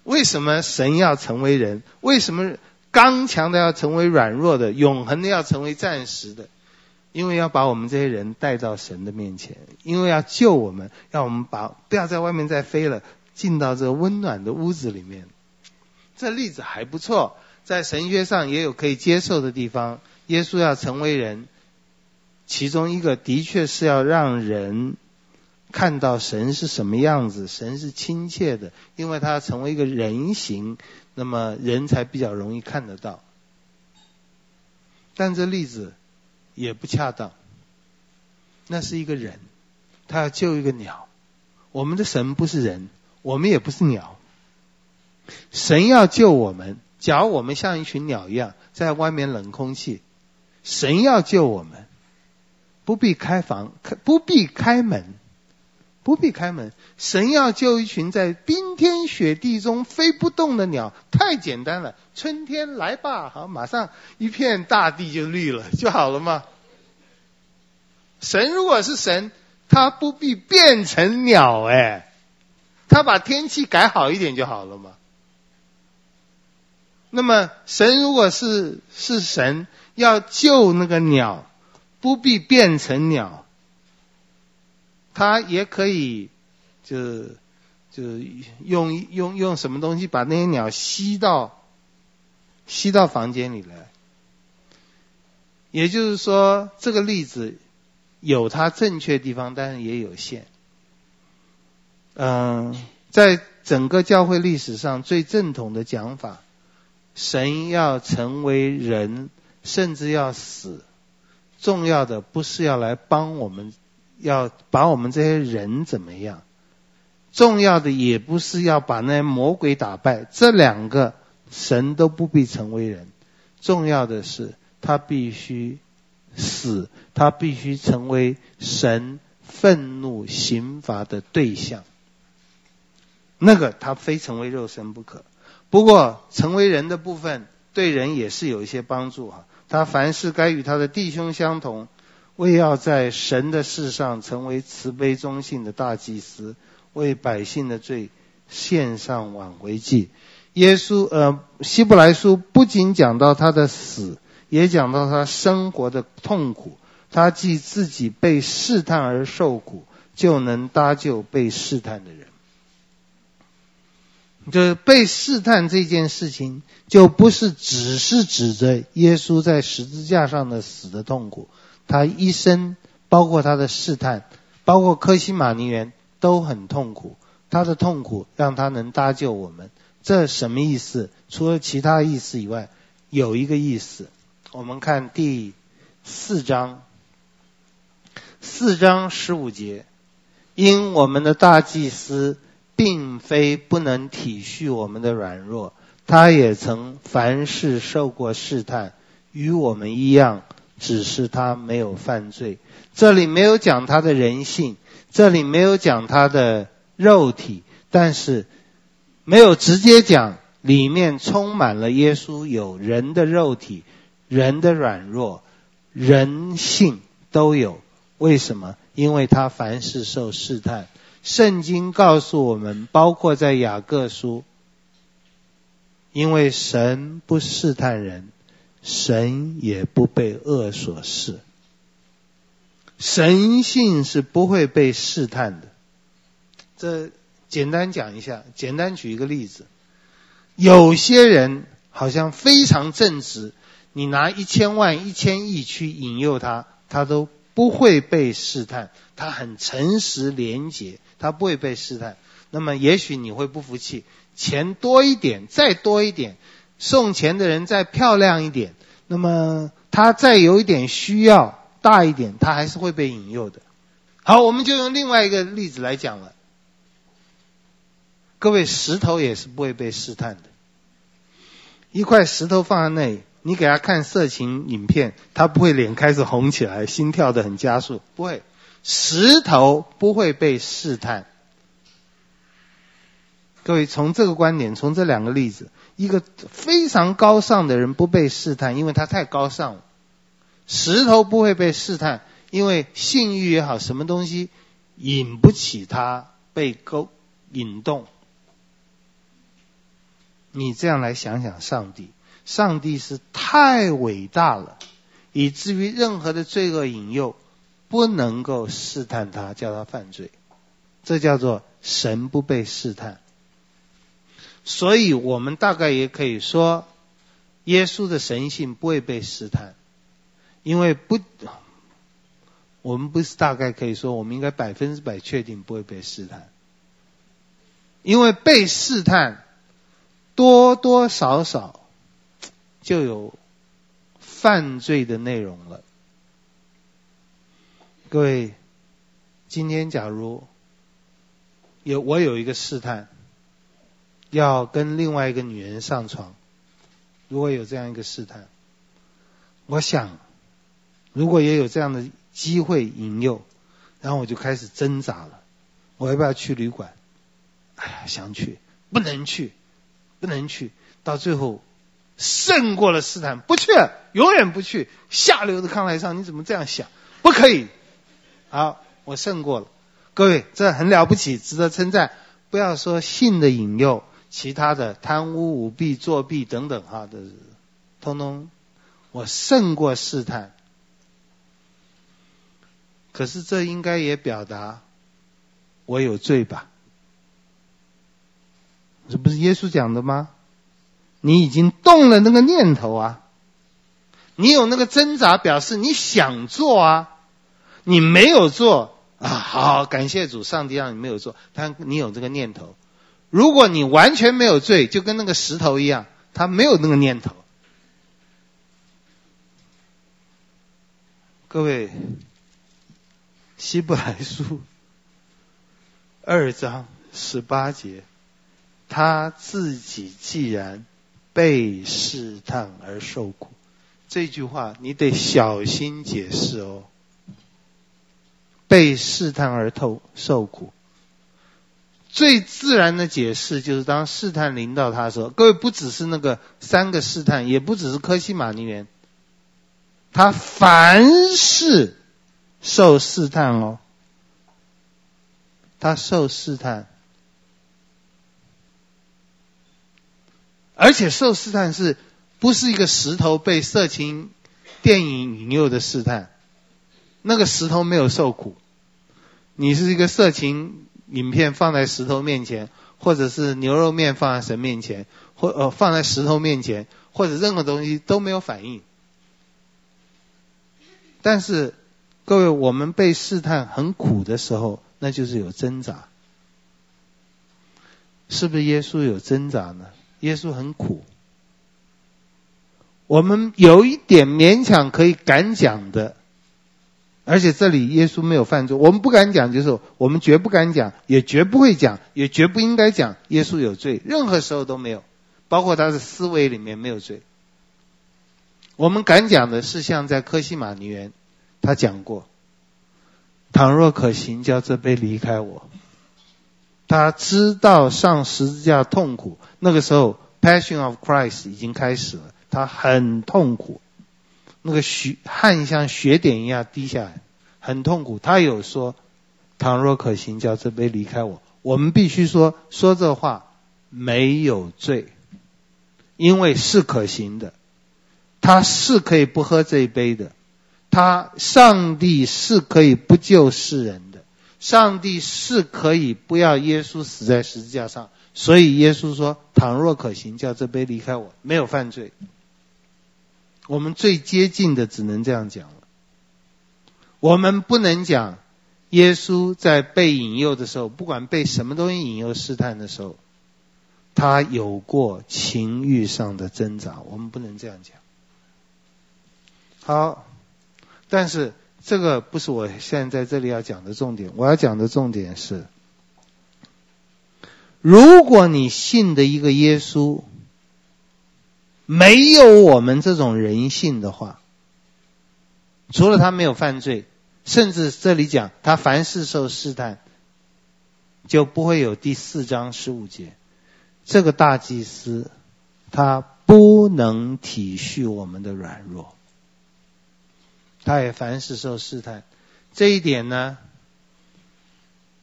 为什么神要成为人？为什么刚强的要成为软弱的？永恒的要成为暂时的？因为要把我们这些人带到神的面前，因为要救我们，让我们把不要在外面再飞了，进到这个温暖的屋子里面。这例子还不错，在神学上也有可以接受的地方。耶稣要成为人，其中一个的确是要让人看到神是什么样子，神是亲切的，因为他要成为一个人形，那么人才比较容易看得到。但这例子也不恰当，那是一个人，他要救一个鸟。我们的神不是人，我们也不是鸟。神要救我们，假如我们像一群鸟一样在外面冷空气，神要救我们，不必开房，不必开门，不必开门。神要救一群在冰天雪地中飞不动的鸟，太简单了。春天来吧，好，马上一片大地就绿了，就好了嘛？神如果是神。他不必变成鸟哎，他把天气改好一点就好了嘛。那么神如果是是神，要救那个鸟，不必变成鸟，他也可以就就用用用什么东西把那些鸟吸到吸到房间里来。也就是说，这个例子。有它正确地方，但是也有限。嗯，在整个教会历史上最正统的讲法，神要成为人，甚至要死，重要的不是要来帮我们，要把我们这些人怎么样，重要的也不是要把那些魔鬼打败，这两个神都不必成为人，重要的是他必须。死，他必须成为神愤怒刑罚的对象。那个他非成为肉身不可。不过成为人的部分对人也是有一些帮助哈。他凡事该与他的弟兄相同，为要在神的事上成为慈悲忠信的大祭司，为百姓的罪献上挽回祭。耶稣呃，希伯来书不仅讲到他的死。也讲到他生活的痛苦，他既自己被试探而受苦，就能搭救被试探的人。就是被试探这件事情，就不是只是指着耶稣在十字架上的死的痛苦，他一生包括他的试探，包括科西马尼园都很痛苦，他的痛苦让他能搭救我们。这什么意思？除了其他意思以外，有一个意思。我们看第四章，四章十五节，因我们的大祭司并非不能体恤我们的软弱，他也曾凡事受过试探，与我们一样，只是他没有犯罪。这里没有讲他的人性，这里没有讲他的肉体，但是没有直接讲，里面充满了耶稣有人的肉体。人的软弱、人性都有，为什么？因为他凡事受试探。圣经告诉我们，包括在雅各书，因为神不试探人，神也不被恶所试。神性是不会被试探的。这简单讲一下，简单举一个例子，有些人好像非常正直。你拿一千万、一千亿去引诱他，他都不会被试探。他很诚实廉洁，他不会被试探。那么，也许你会不服气，钱多一点，再多一点，送钱的人再漂亮一点，那么他再有一点需要大一点，他还是会被引诱的。好，我们就用另外一个例子来讲了。各位，石头也是不会被试探的。一块石头放在那里。你给他看色情影片，他不会脸开始红起来，心跳的很加速，不会。石头不会被试探。各位，从这个观点，从这两个例子，一个非常高尚的人不被试探，因为他太高尚了。石头不会被试探，因为性欲也好，什么东西引不起他被勾引动。你这样来想想，上帝。上帝是太伟大了，以至于任何的罪恶引诱不能够试探他，叫他犯罪。这叫做神不被试探。所以我们大概也可以说，耶稣的神性不会被试探，因为不我们不是大概可以说，我们应该百分之百确定不会被试探，因为被试探多多少少就有犯罪的内容了。各位，今天假如有我有一个试探，要跟另外一个女人上床，如果有这样一个试探，我想，如果也有这样的。机会引诱，然后我就开始挣扎了。我要不要去旅馆？哎呀，想去，不能去，不能去。到最后胜过了试探，不去，永远不去。下流的康来上，你怎么这样想？不可以。好，我胜过了。各位，这很了不起，值得称赞。不要说性的引诱，其他的贪污、舞弊、作弊等等，哈的，通通我胜过试探。可是这应该也表达我有罪吧？这不是耶稣讲的吗？你已经动了那个念头啊，你有那个挣扎，表示你想做啊，你没有做啊。好，感谢主，上帝让你没有做，但你有这个念头。如果你完全没有罪，就跟那个石头一样，他没有那个念头。各位。希伯来书二章十八节，他自己既然被试探而受苦，这句话你得小心解释哦。被试探而透受苦，最自然的解释就是当试探临到他的时候，各位不只是那个三个试探，也不只是科西玛尼园，他凡事。受试探哦，他受试探，而且受试探是不是一个石头被色情电影引诱的试探？那个石头没有受苦，你是一个色情影片放在石头面前，或者是牛肉面放在神面前，或呃放在石头面前，或者任何东西都没有反应，但是。各位，我们被试探很苦的时候，那就是有挣扎。是不是耶稣有挣扎呢？耶稣很苦。我们有一点勉强可以敢讲的，而且这里耶稣没有犯罪。我们不敢讲，就是我们绝不敢讲，也绝不会讲，也绝不应该讲耶稣有罪。任何时候都没有，包括他的思维里面没有罪。我们敢讲的是像在科西玛尼园。他讲过，倘若可行，叫这杯离开我。他知道上十字架痛苦，那个时候 Passion of Christ 已经开始了，他很痛苦，那个血汗像血点一样滴下来，很痛苦。他有说，倘若可行，叫这杯离开我。我们必须说，说这话没有罪，因为是可行的，他是可以不喝这一杯的。他上帝是可以不救世人，上帝是可以不要耶稣死在十字架上，所以耶稣说：“倘若可行，叫这杯离开我。”没有犯罪，我们最接近的只能这样讲了。我们不能讲耶稣在被引诱的时候，不管被什么东西引诱试探的时候，他有过情欲上的挣扎。我们不能这样讲。好。但是这个不是我现在这里要讲的重点，我要讲的重点是，如果你信的一个耶稣没有我们这种人性的话，除了他没有犯罪，甚至这里讲他凡事受试探，就不会有第四章十五节，这个大祭司他不能体恤我们的软弱。他也凡事受试探，这一点呢，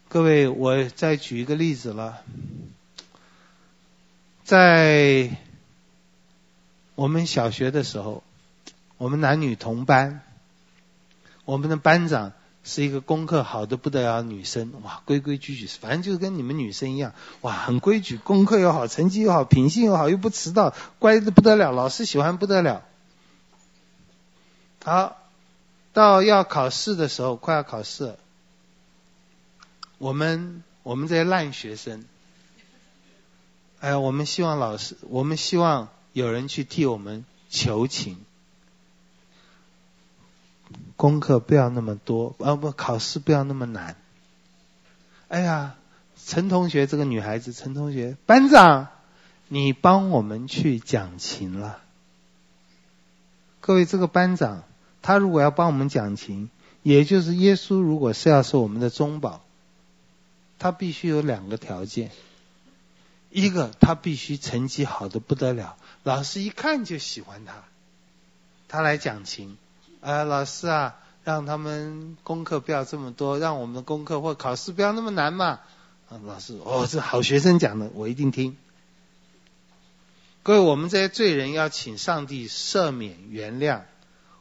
各位，我再举一个例子了，在我们小学的时候，我们男女同班，我们的班长是一个功课好的不得了女生，哇，规规矩矩，反正就是跟你们女生一样，哇，很规矩，功课又好，成绩又好，品性又好，又不迟到，乖的不得了，老师喜欢不得了，好。到要考试的时候，快要考试，我们我们这些烂学生，哎呀，我们希望老师，我们希望有人去替我们求情，功课不要那么多，啊不，考试不要那么难。哎呀，陈同学这个女孩子，陈同学班长，你帮我们去讲情了。各位，这个班长。他如果要帮我们讲情，也就是耶稣如果是要是我们的中保，他必须有两个条件：一个他必须成绩好的不得了，老师一看就喜欢他，他来讲情。呃，老师啊，让他们功课不要这么多，让我们的功课或考试不要那么难嘛。啊，老师，哦，这好学生讲的，我一定听。各位，我们这些罪人要请上帝赦免原谅。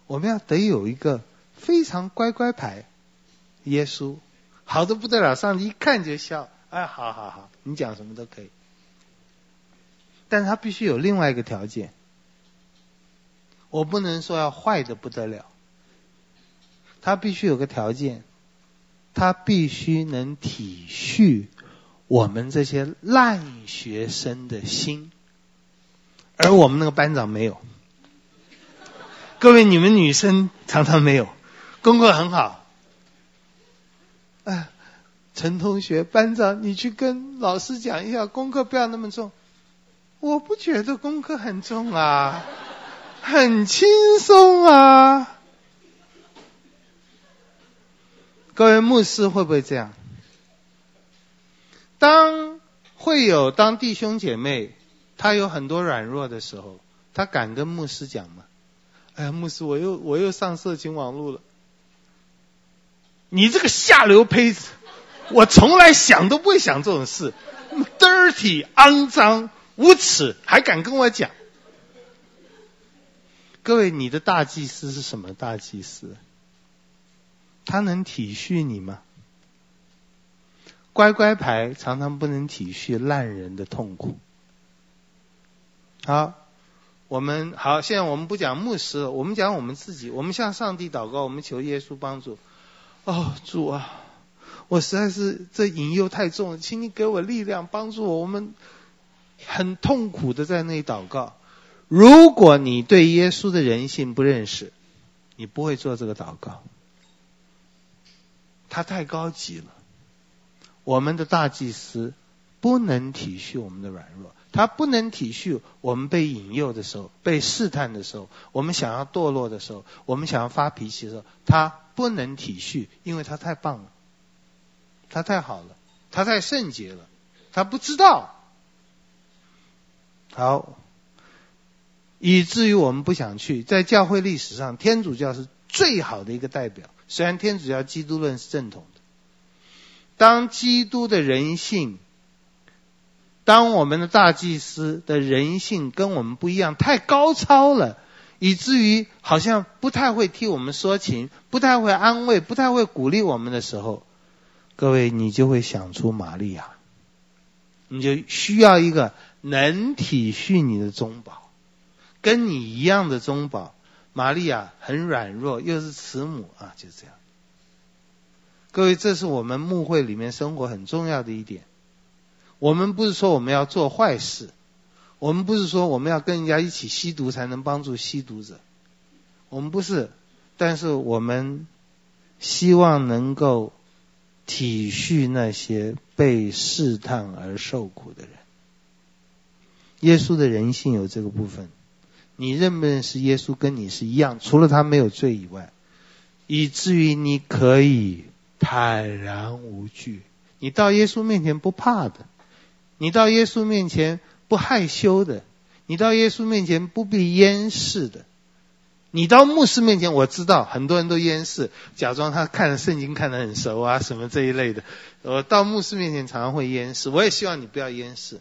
我们要得有一个非常乖乖牌，耶稣。好的不得了，上帝一看就笑，哎，好好好，你讲什么都可以。但是他必须有另外一个条件，我不能说要坏的不得了，他必须有个条件，他必须能体恤我们这些烂学生的心，而我们那个班长没有。各位，你们女生常常没有功课很好。哎，陈同学，班长，你去跟老师讲一下，功课不要那么重。我不觉得功课很重啊，很轻松啊。各位牧师会不会这样？当会有当弟兄姐妹，他有很多软弱的时候，他敢跟牧师讲吗？哎呀，牧师，我又我又上色情网络了。你这个下流胚子，我从来想都不会想这种事，dirty，肮脏，无耻，还敢跟我讲？各位，你的大祭司是什么大祭司？他能体恤你吗？乖乖牌常常不能体恤烂人的痛苦。好。我们好，现在我们不讲牧师，我们讲我们自己。我们向上帝祷告，我们求耶稣帮助。哦，主啊，我实在是这引诱太重了，请你给我力量，帮助我。我们很痛苦的在那里祷告。如果你对耶稣的人性不认识，你不会做这个祷告。他太高级了，我们的大祭司不能体恤我们的软弱。他不能体恤我们被引诱的时候，被试探的时候，我们想要堕落的时候，我们想要发脾气的时候，他不能体恤，因为他太棒了，他太好了，他太圣洁了，他不知道。好，以至于我们不想去。在教会历史上，天主教是最好的一个代表。虽然天主教基督论是正统的，当基督的人性。当我们的大祭司的人性跟我们不一样，太高超了，以至于好像不太会替我们说情，不太会安慰，不太会鼓励我们的时候，各位，你就会想出玛利亚，你就需要一个能体恤你的中保，跟你一样的中保。玛利亚很软弱，又是慈母啊，就这样。各位，这是我们牧会里面生活很重要的一点。我们不是说我们要做坏事，我们不是说我们要跟人家一起吸毒才能帮助吸毒者，我们不是，但是我们希望能够体恤那些被试探而受苦的人。耶稣的人性有这个部分，你认不认识耶稣跟你是一样，除了他没有罪以外，以至于你可以坦然无惧，你到耶稣面前不怕的。你到耶稣面前不害羞的，你到耶稣面前不必掩饰的，你到牧师面前，我知道很多人都掩饰，假装他看圣经看得很熟啊，什么这一类的。我到牧师面前常常会掩饰，我也希望你不要掩饰。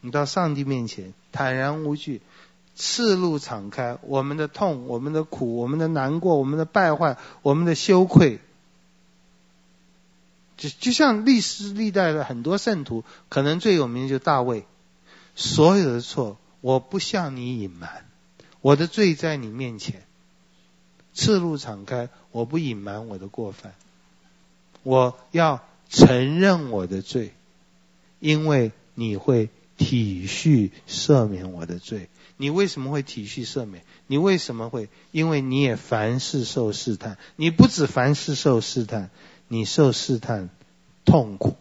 你到上帝面前坦然无惧，赤露敞开，我们的痛、我们的苦、我们的难过、我们的败坏、我们的羞愧。就就像历史历代的很多圣徒，可能最有名的就是大卫。所有的错，我不向你隐瞒，我的罪在你面前。赤露敞开，我不隐瞒我的过犯，我要承认我的罪，因为你会体恤赦免我的罪。你为什么会体恤赦免？你为什么会？因为你也凡事受试探，你不止凡事受试探，你受试探痛苦。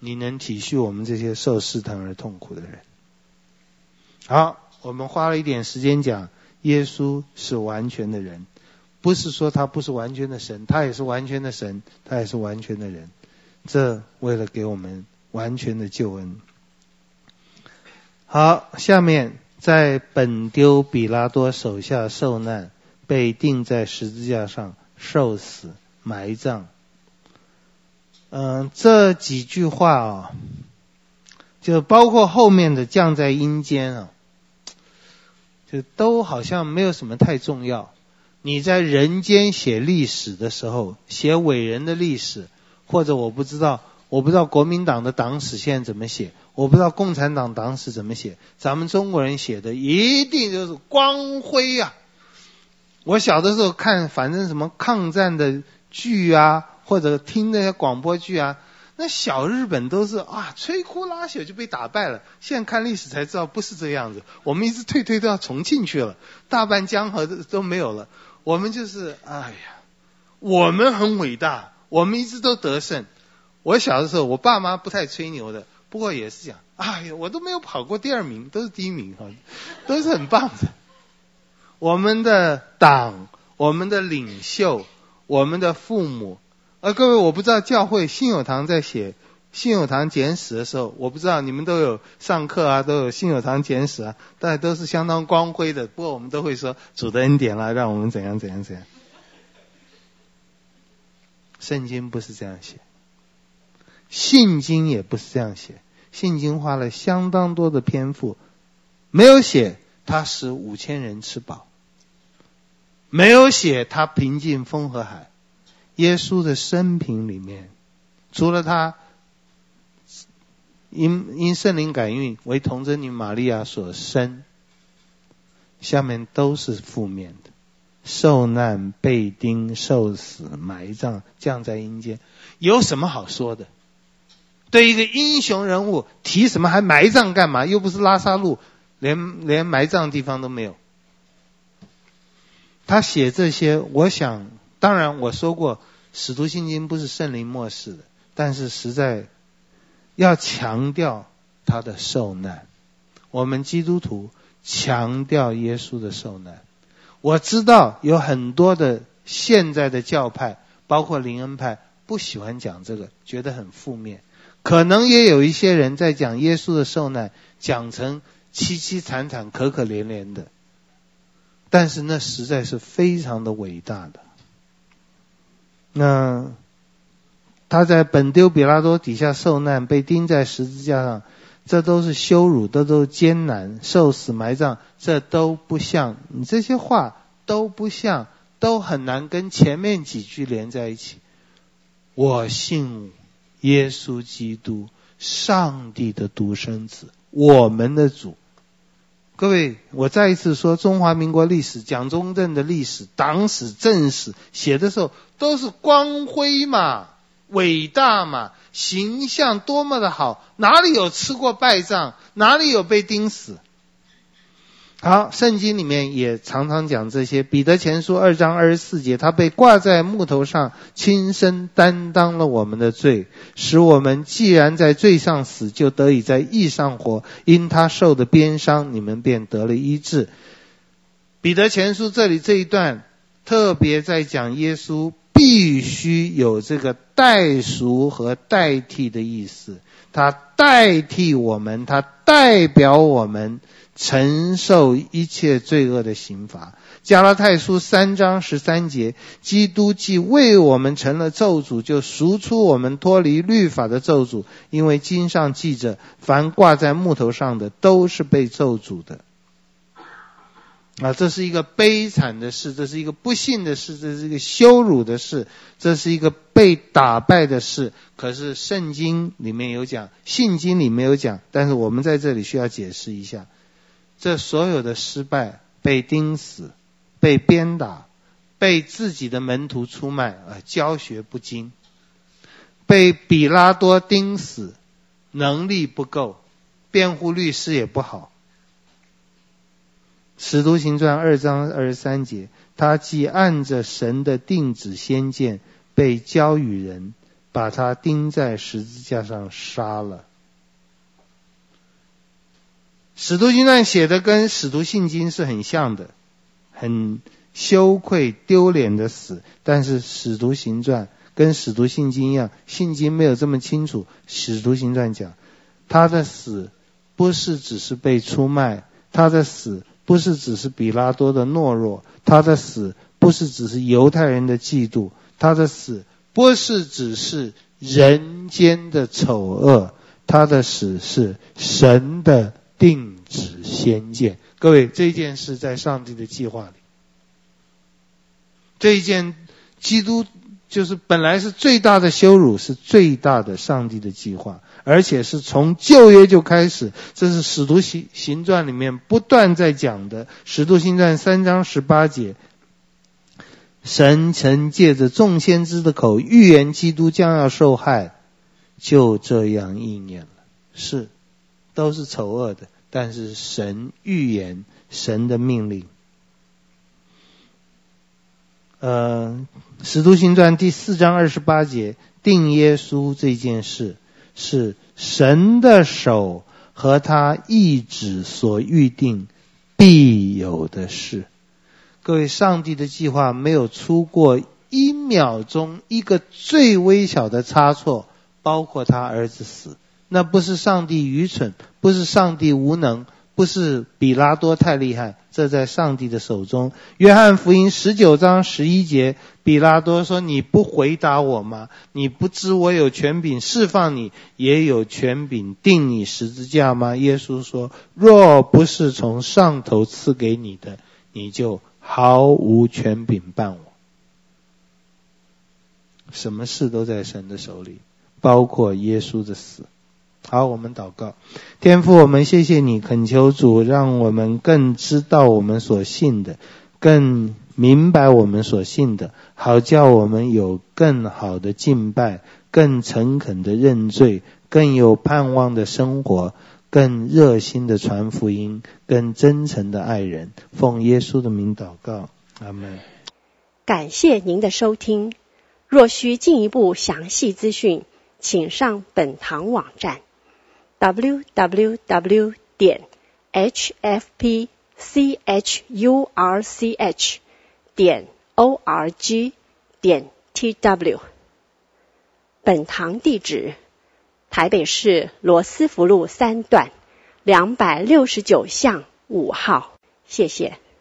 你能体恤我们这些受试探而痛苦的人？好，我们花了一点时间讲，耶稣是完全的人，不是说他不是完全的神，他也是完全的神，他也是完全的人。这为了给我们完全的救恩。好，下面在本丢比拉多手下受难，被钉在十字架上受死、埋葬。嗯，这几句话啊，就包括后面的降在阴间啊，就都好像没有什么太重要。你在人间写历史的时候，写伟人的历史，或者我不知道，我不知道国民党的党史现在怎么写，我不知道共产党党史怎么写，咱们中国人写的一定就是光辉呀。我小的时候看，反正什么抗战的剧啊。或者听那些广播剧啊，那小日本都是啊，摧枯拉朽就被打败了。现在看历史才知道不是这样子，我们一直退退到重庆去了，大半江河都都没有了。我们就是哎呀，我们很伟大，我们一直都得胜。我小的时候，我爸妈不太吹牛的，不过也是讲，哎呀，我都没有跑过第二名，都是第一名哈，都是很棒的。我们的党，我们的领袖，我们的父母。呃，各位，我不知道教会信友堂在写信友堂简史的时候，我不知道你们都有上课啊，都有信友堂简史啊，大家都是相当光辉的。不过我们都会说主的恩典啦，让我们怎样怎样怎样。圣经不是这样写，信经也不是这样写，信经花了相当多的篇幅，没有写他使五千人吃饱，没有写他平静风和海。耶稣的生平里面，除了他因因圣灵感孕为童贞女玛利亚所生，下面都是负面的：受难、被钉、受死、埋葬、降在阴间，有什么好说的？对一个英雄人物提什么还埋葬干嘛？又不是拉萨路，连连埋葬地方都没有。他写这些，我想。当然，我说过，《使徒信经》不是圣灵默示的，但是实在要强调他的受难。我们基督徒强调耶稣的受难。我知道有很多的现在的教派，包括灵恩派，不喜欢讲这个，觉得很负面。可能也有一些人在讲耶稣的受难，讲成凄凄惨惨、可可怜怜的。但是那实在是非常的伟大的。那他在本丢比拉多底下受难，被钉在十字架上，这都是羞辱，这都是艰难，受死埋葬，这都不像你这些话都不像，都很难跟前面几句连在一起。我信耶稣基督，上帝的独生子，我们的主。各位，我再一次说，中华民国历史，蒋中正的历史、党史、政史写的时候，都是光辉嘛、伟大嘛、形象多么的好，哪里有吃过败仗，哪里有被钉死？好，圣经里面也常常讲这些。彼得前书二章二十四节，他被挂在木头上，亲身担当了我们的罪，使我们既然在罪上死，就得以在义上活。因他受的鞭伤，你们便得了医治。彼得前书这里这一段特别在讲耶稣必须有这个代赎和代替的意思，他代替我们，他代表我们。承受一切罪恶的刑罚。加拉太书三章十三节，基督既为我们成了咒诅，就赎出我们脱离律法的咒诅。因为经上记着，凡挂在木头上的，都是被咒诅的。啊，这是一个悲惨的事，这是一个不幸的事，这是一个羞辱的事，这是一个被打败的事。可是圣经里面有讲，信经里面有讲，但是我们在这里需要解释一下。这所有的失败，被钉死、被鞭打、被自己的门徒出卖，啊，教学不精，被比拉多钉死，能力不够，辩护律师也不好。使徒行传二章二十三节，他既按着神的定旨先见，被交与人，把他钉在十字架上杀了。使徒行传写的跟使徒信经是很像的，很。羞愧丢脸的死，但是使徒行传跟使徒信经一样，信经没有这么清楚。使徒行传讲，他的死不是只是被出卖，他的死不是只是比拉多的懦弱，他的死不是只是犹太人的嫉妒，他的死不是只是人间的丑恶，他的死是神的定旨先见。各位，这件事在上帝的计划里。这一件，基督就是本来是最大的羞辱，是最大的上帝的计划，而且是从旧约就开始，这是使徒行行传里面不断在讲的。使徒行传三章十八节，神曾借着众先知的口预言基督将要受害，就这样应验了。是，都是丑恶的，但是神预言，神的命令。呃，《使徒行传》第四章二十八节，定耶稣这件事是神的手和他意志所预定必有的事。各位，上帝的计划没有出过一秒钟一个最微小的差错，包括他儿子死，那不是上帝愚蠢，不是上帝无能。不是比拉多太厉害，这在上帝的手中。约翰福音十九章十一节，比拉多说：“你不回答我吗？你不知我有权柄释放你，也有权柄定你十字架吗？”耶稣说：“若不是从上头赐给你的，你就毫无权柄办我。什么事都在神的手里，包括耶稣的死。”好，我们祷告，天父，我们谢谢你，恳求主，让我们更知道我们所信的，更明白我们所信的，好叫我们有更好的敬拜，更诚恳的认罪，更有盼望的生活，更热心的传福音，更真诚的爱人。奉耶稣的名祷告，阿门。感谢您的收听，若需进一步详细资讯，请上本堂网站。W w w 点 h f p c h u r c h 点 o r g 点 t w。本堂地址：台北市罗斯福路三段两百六十九巷五号。谢谢。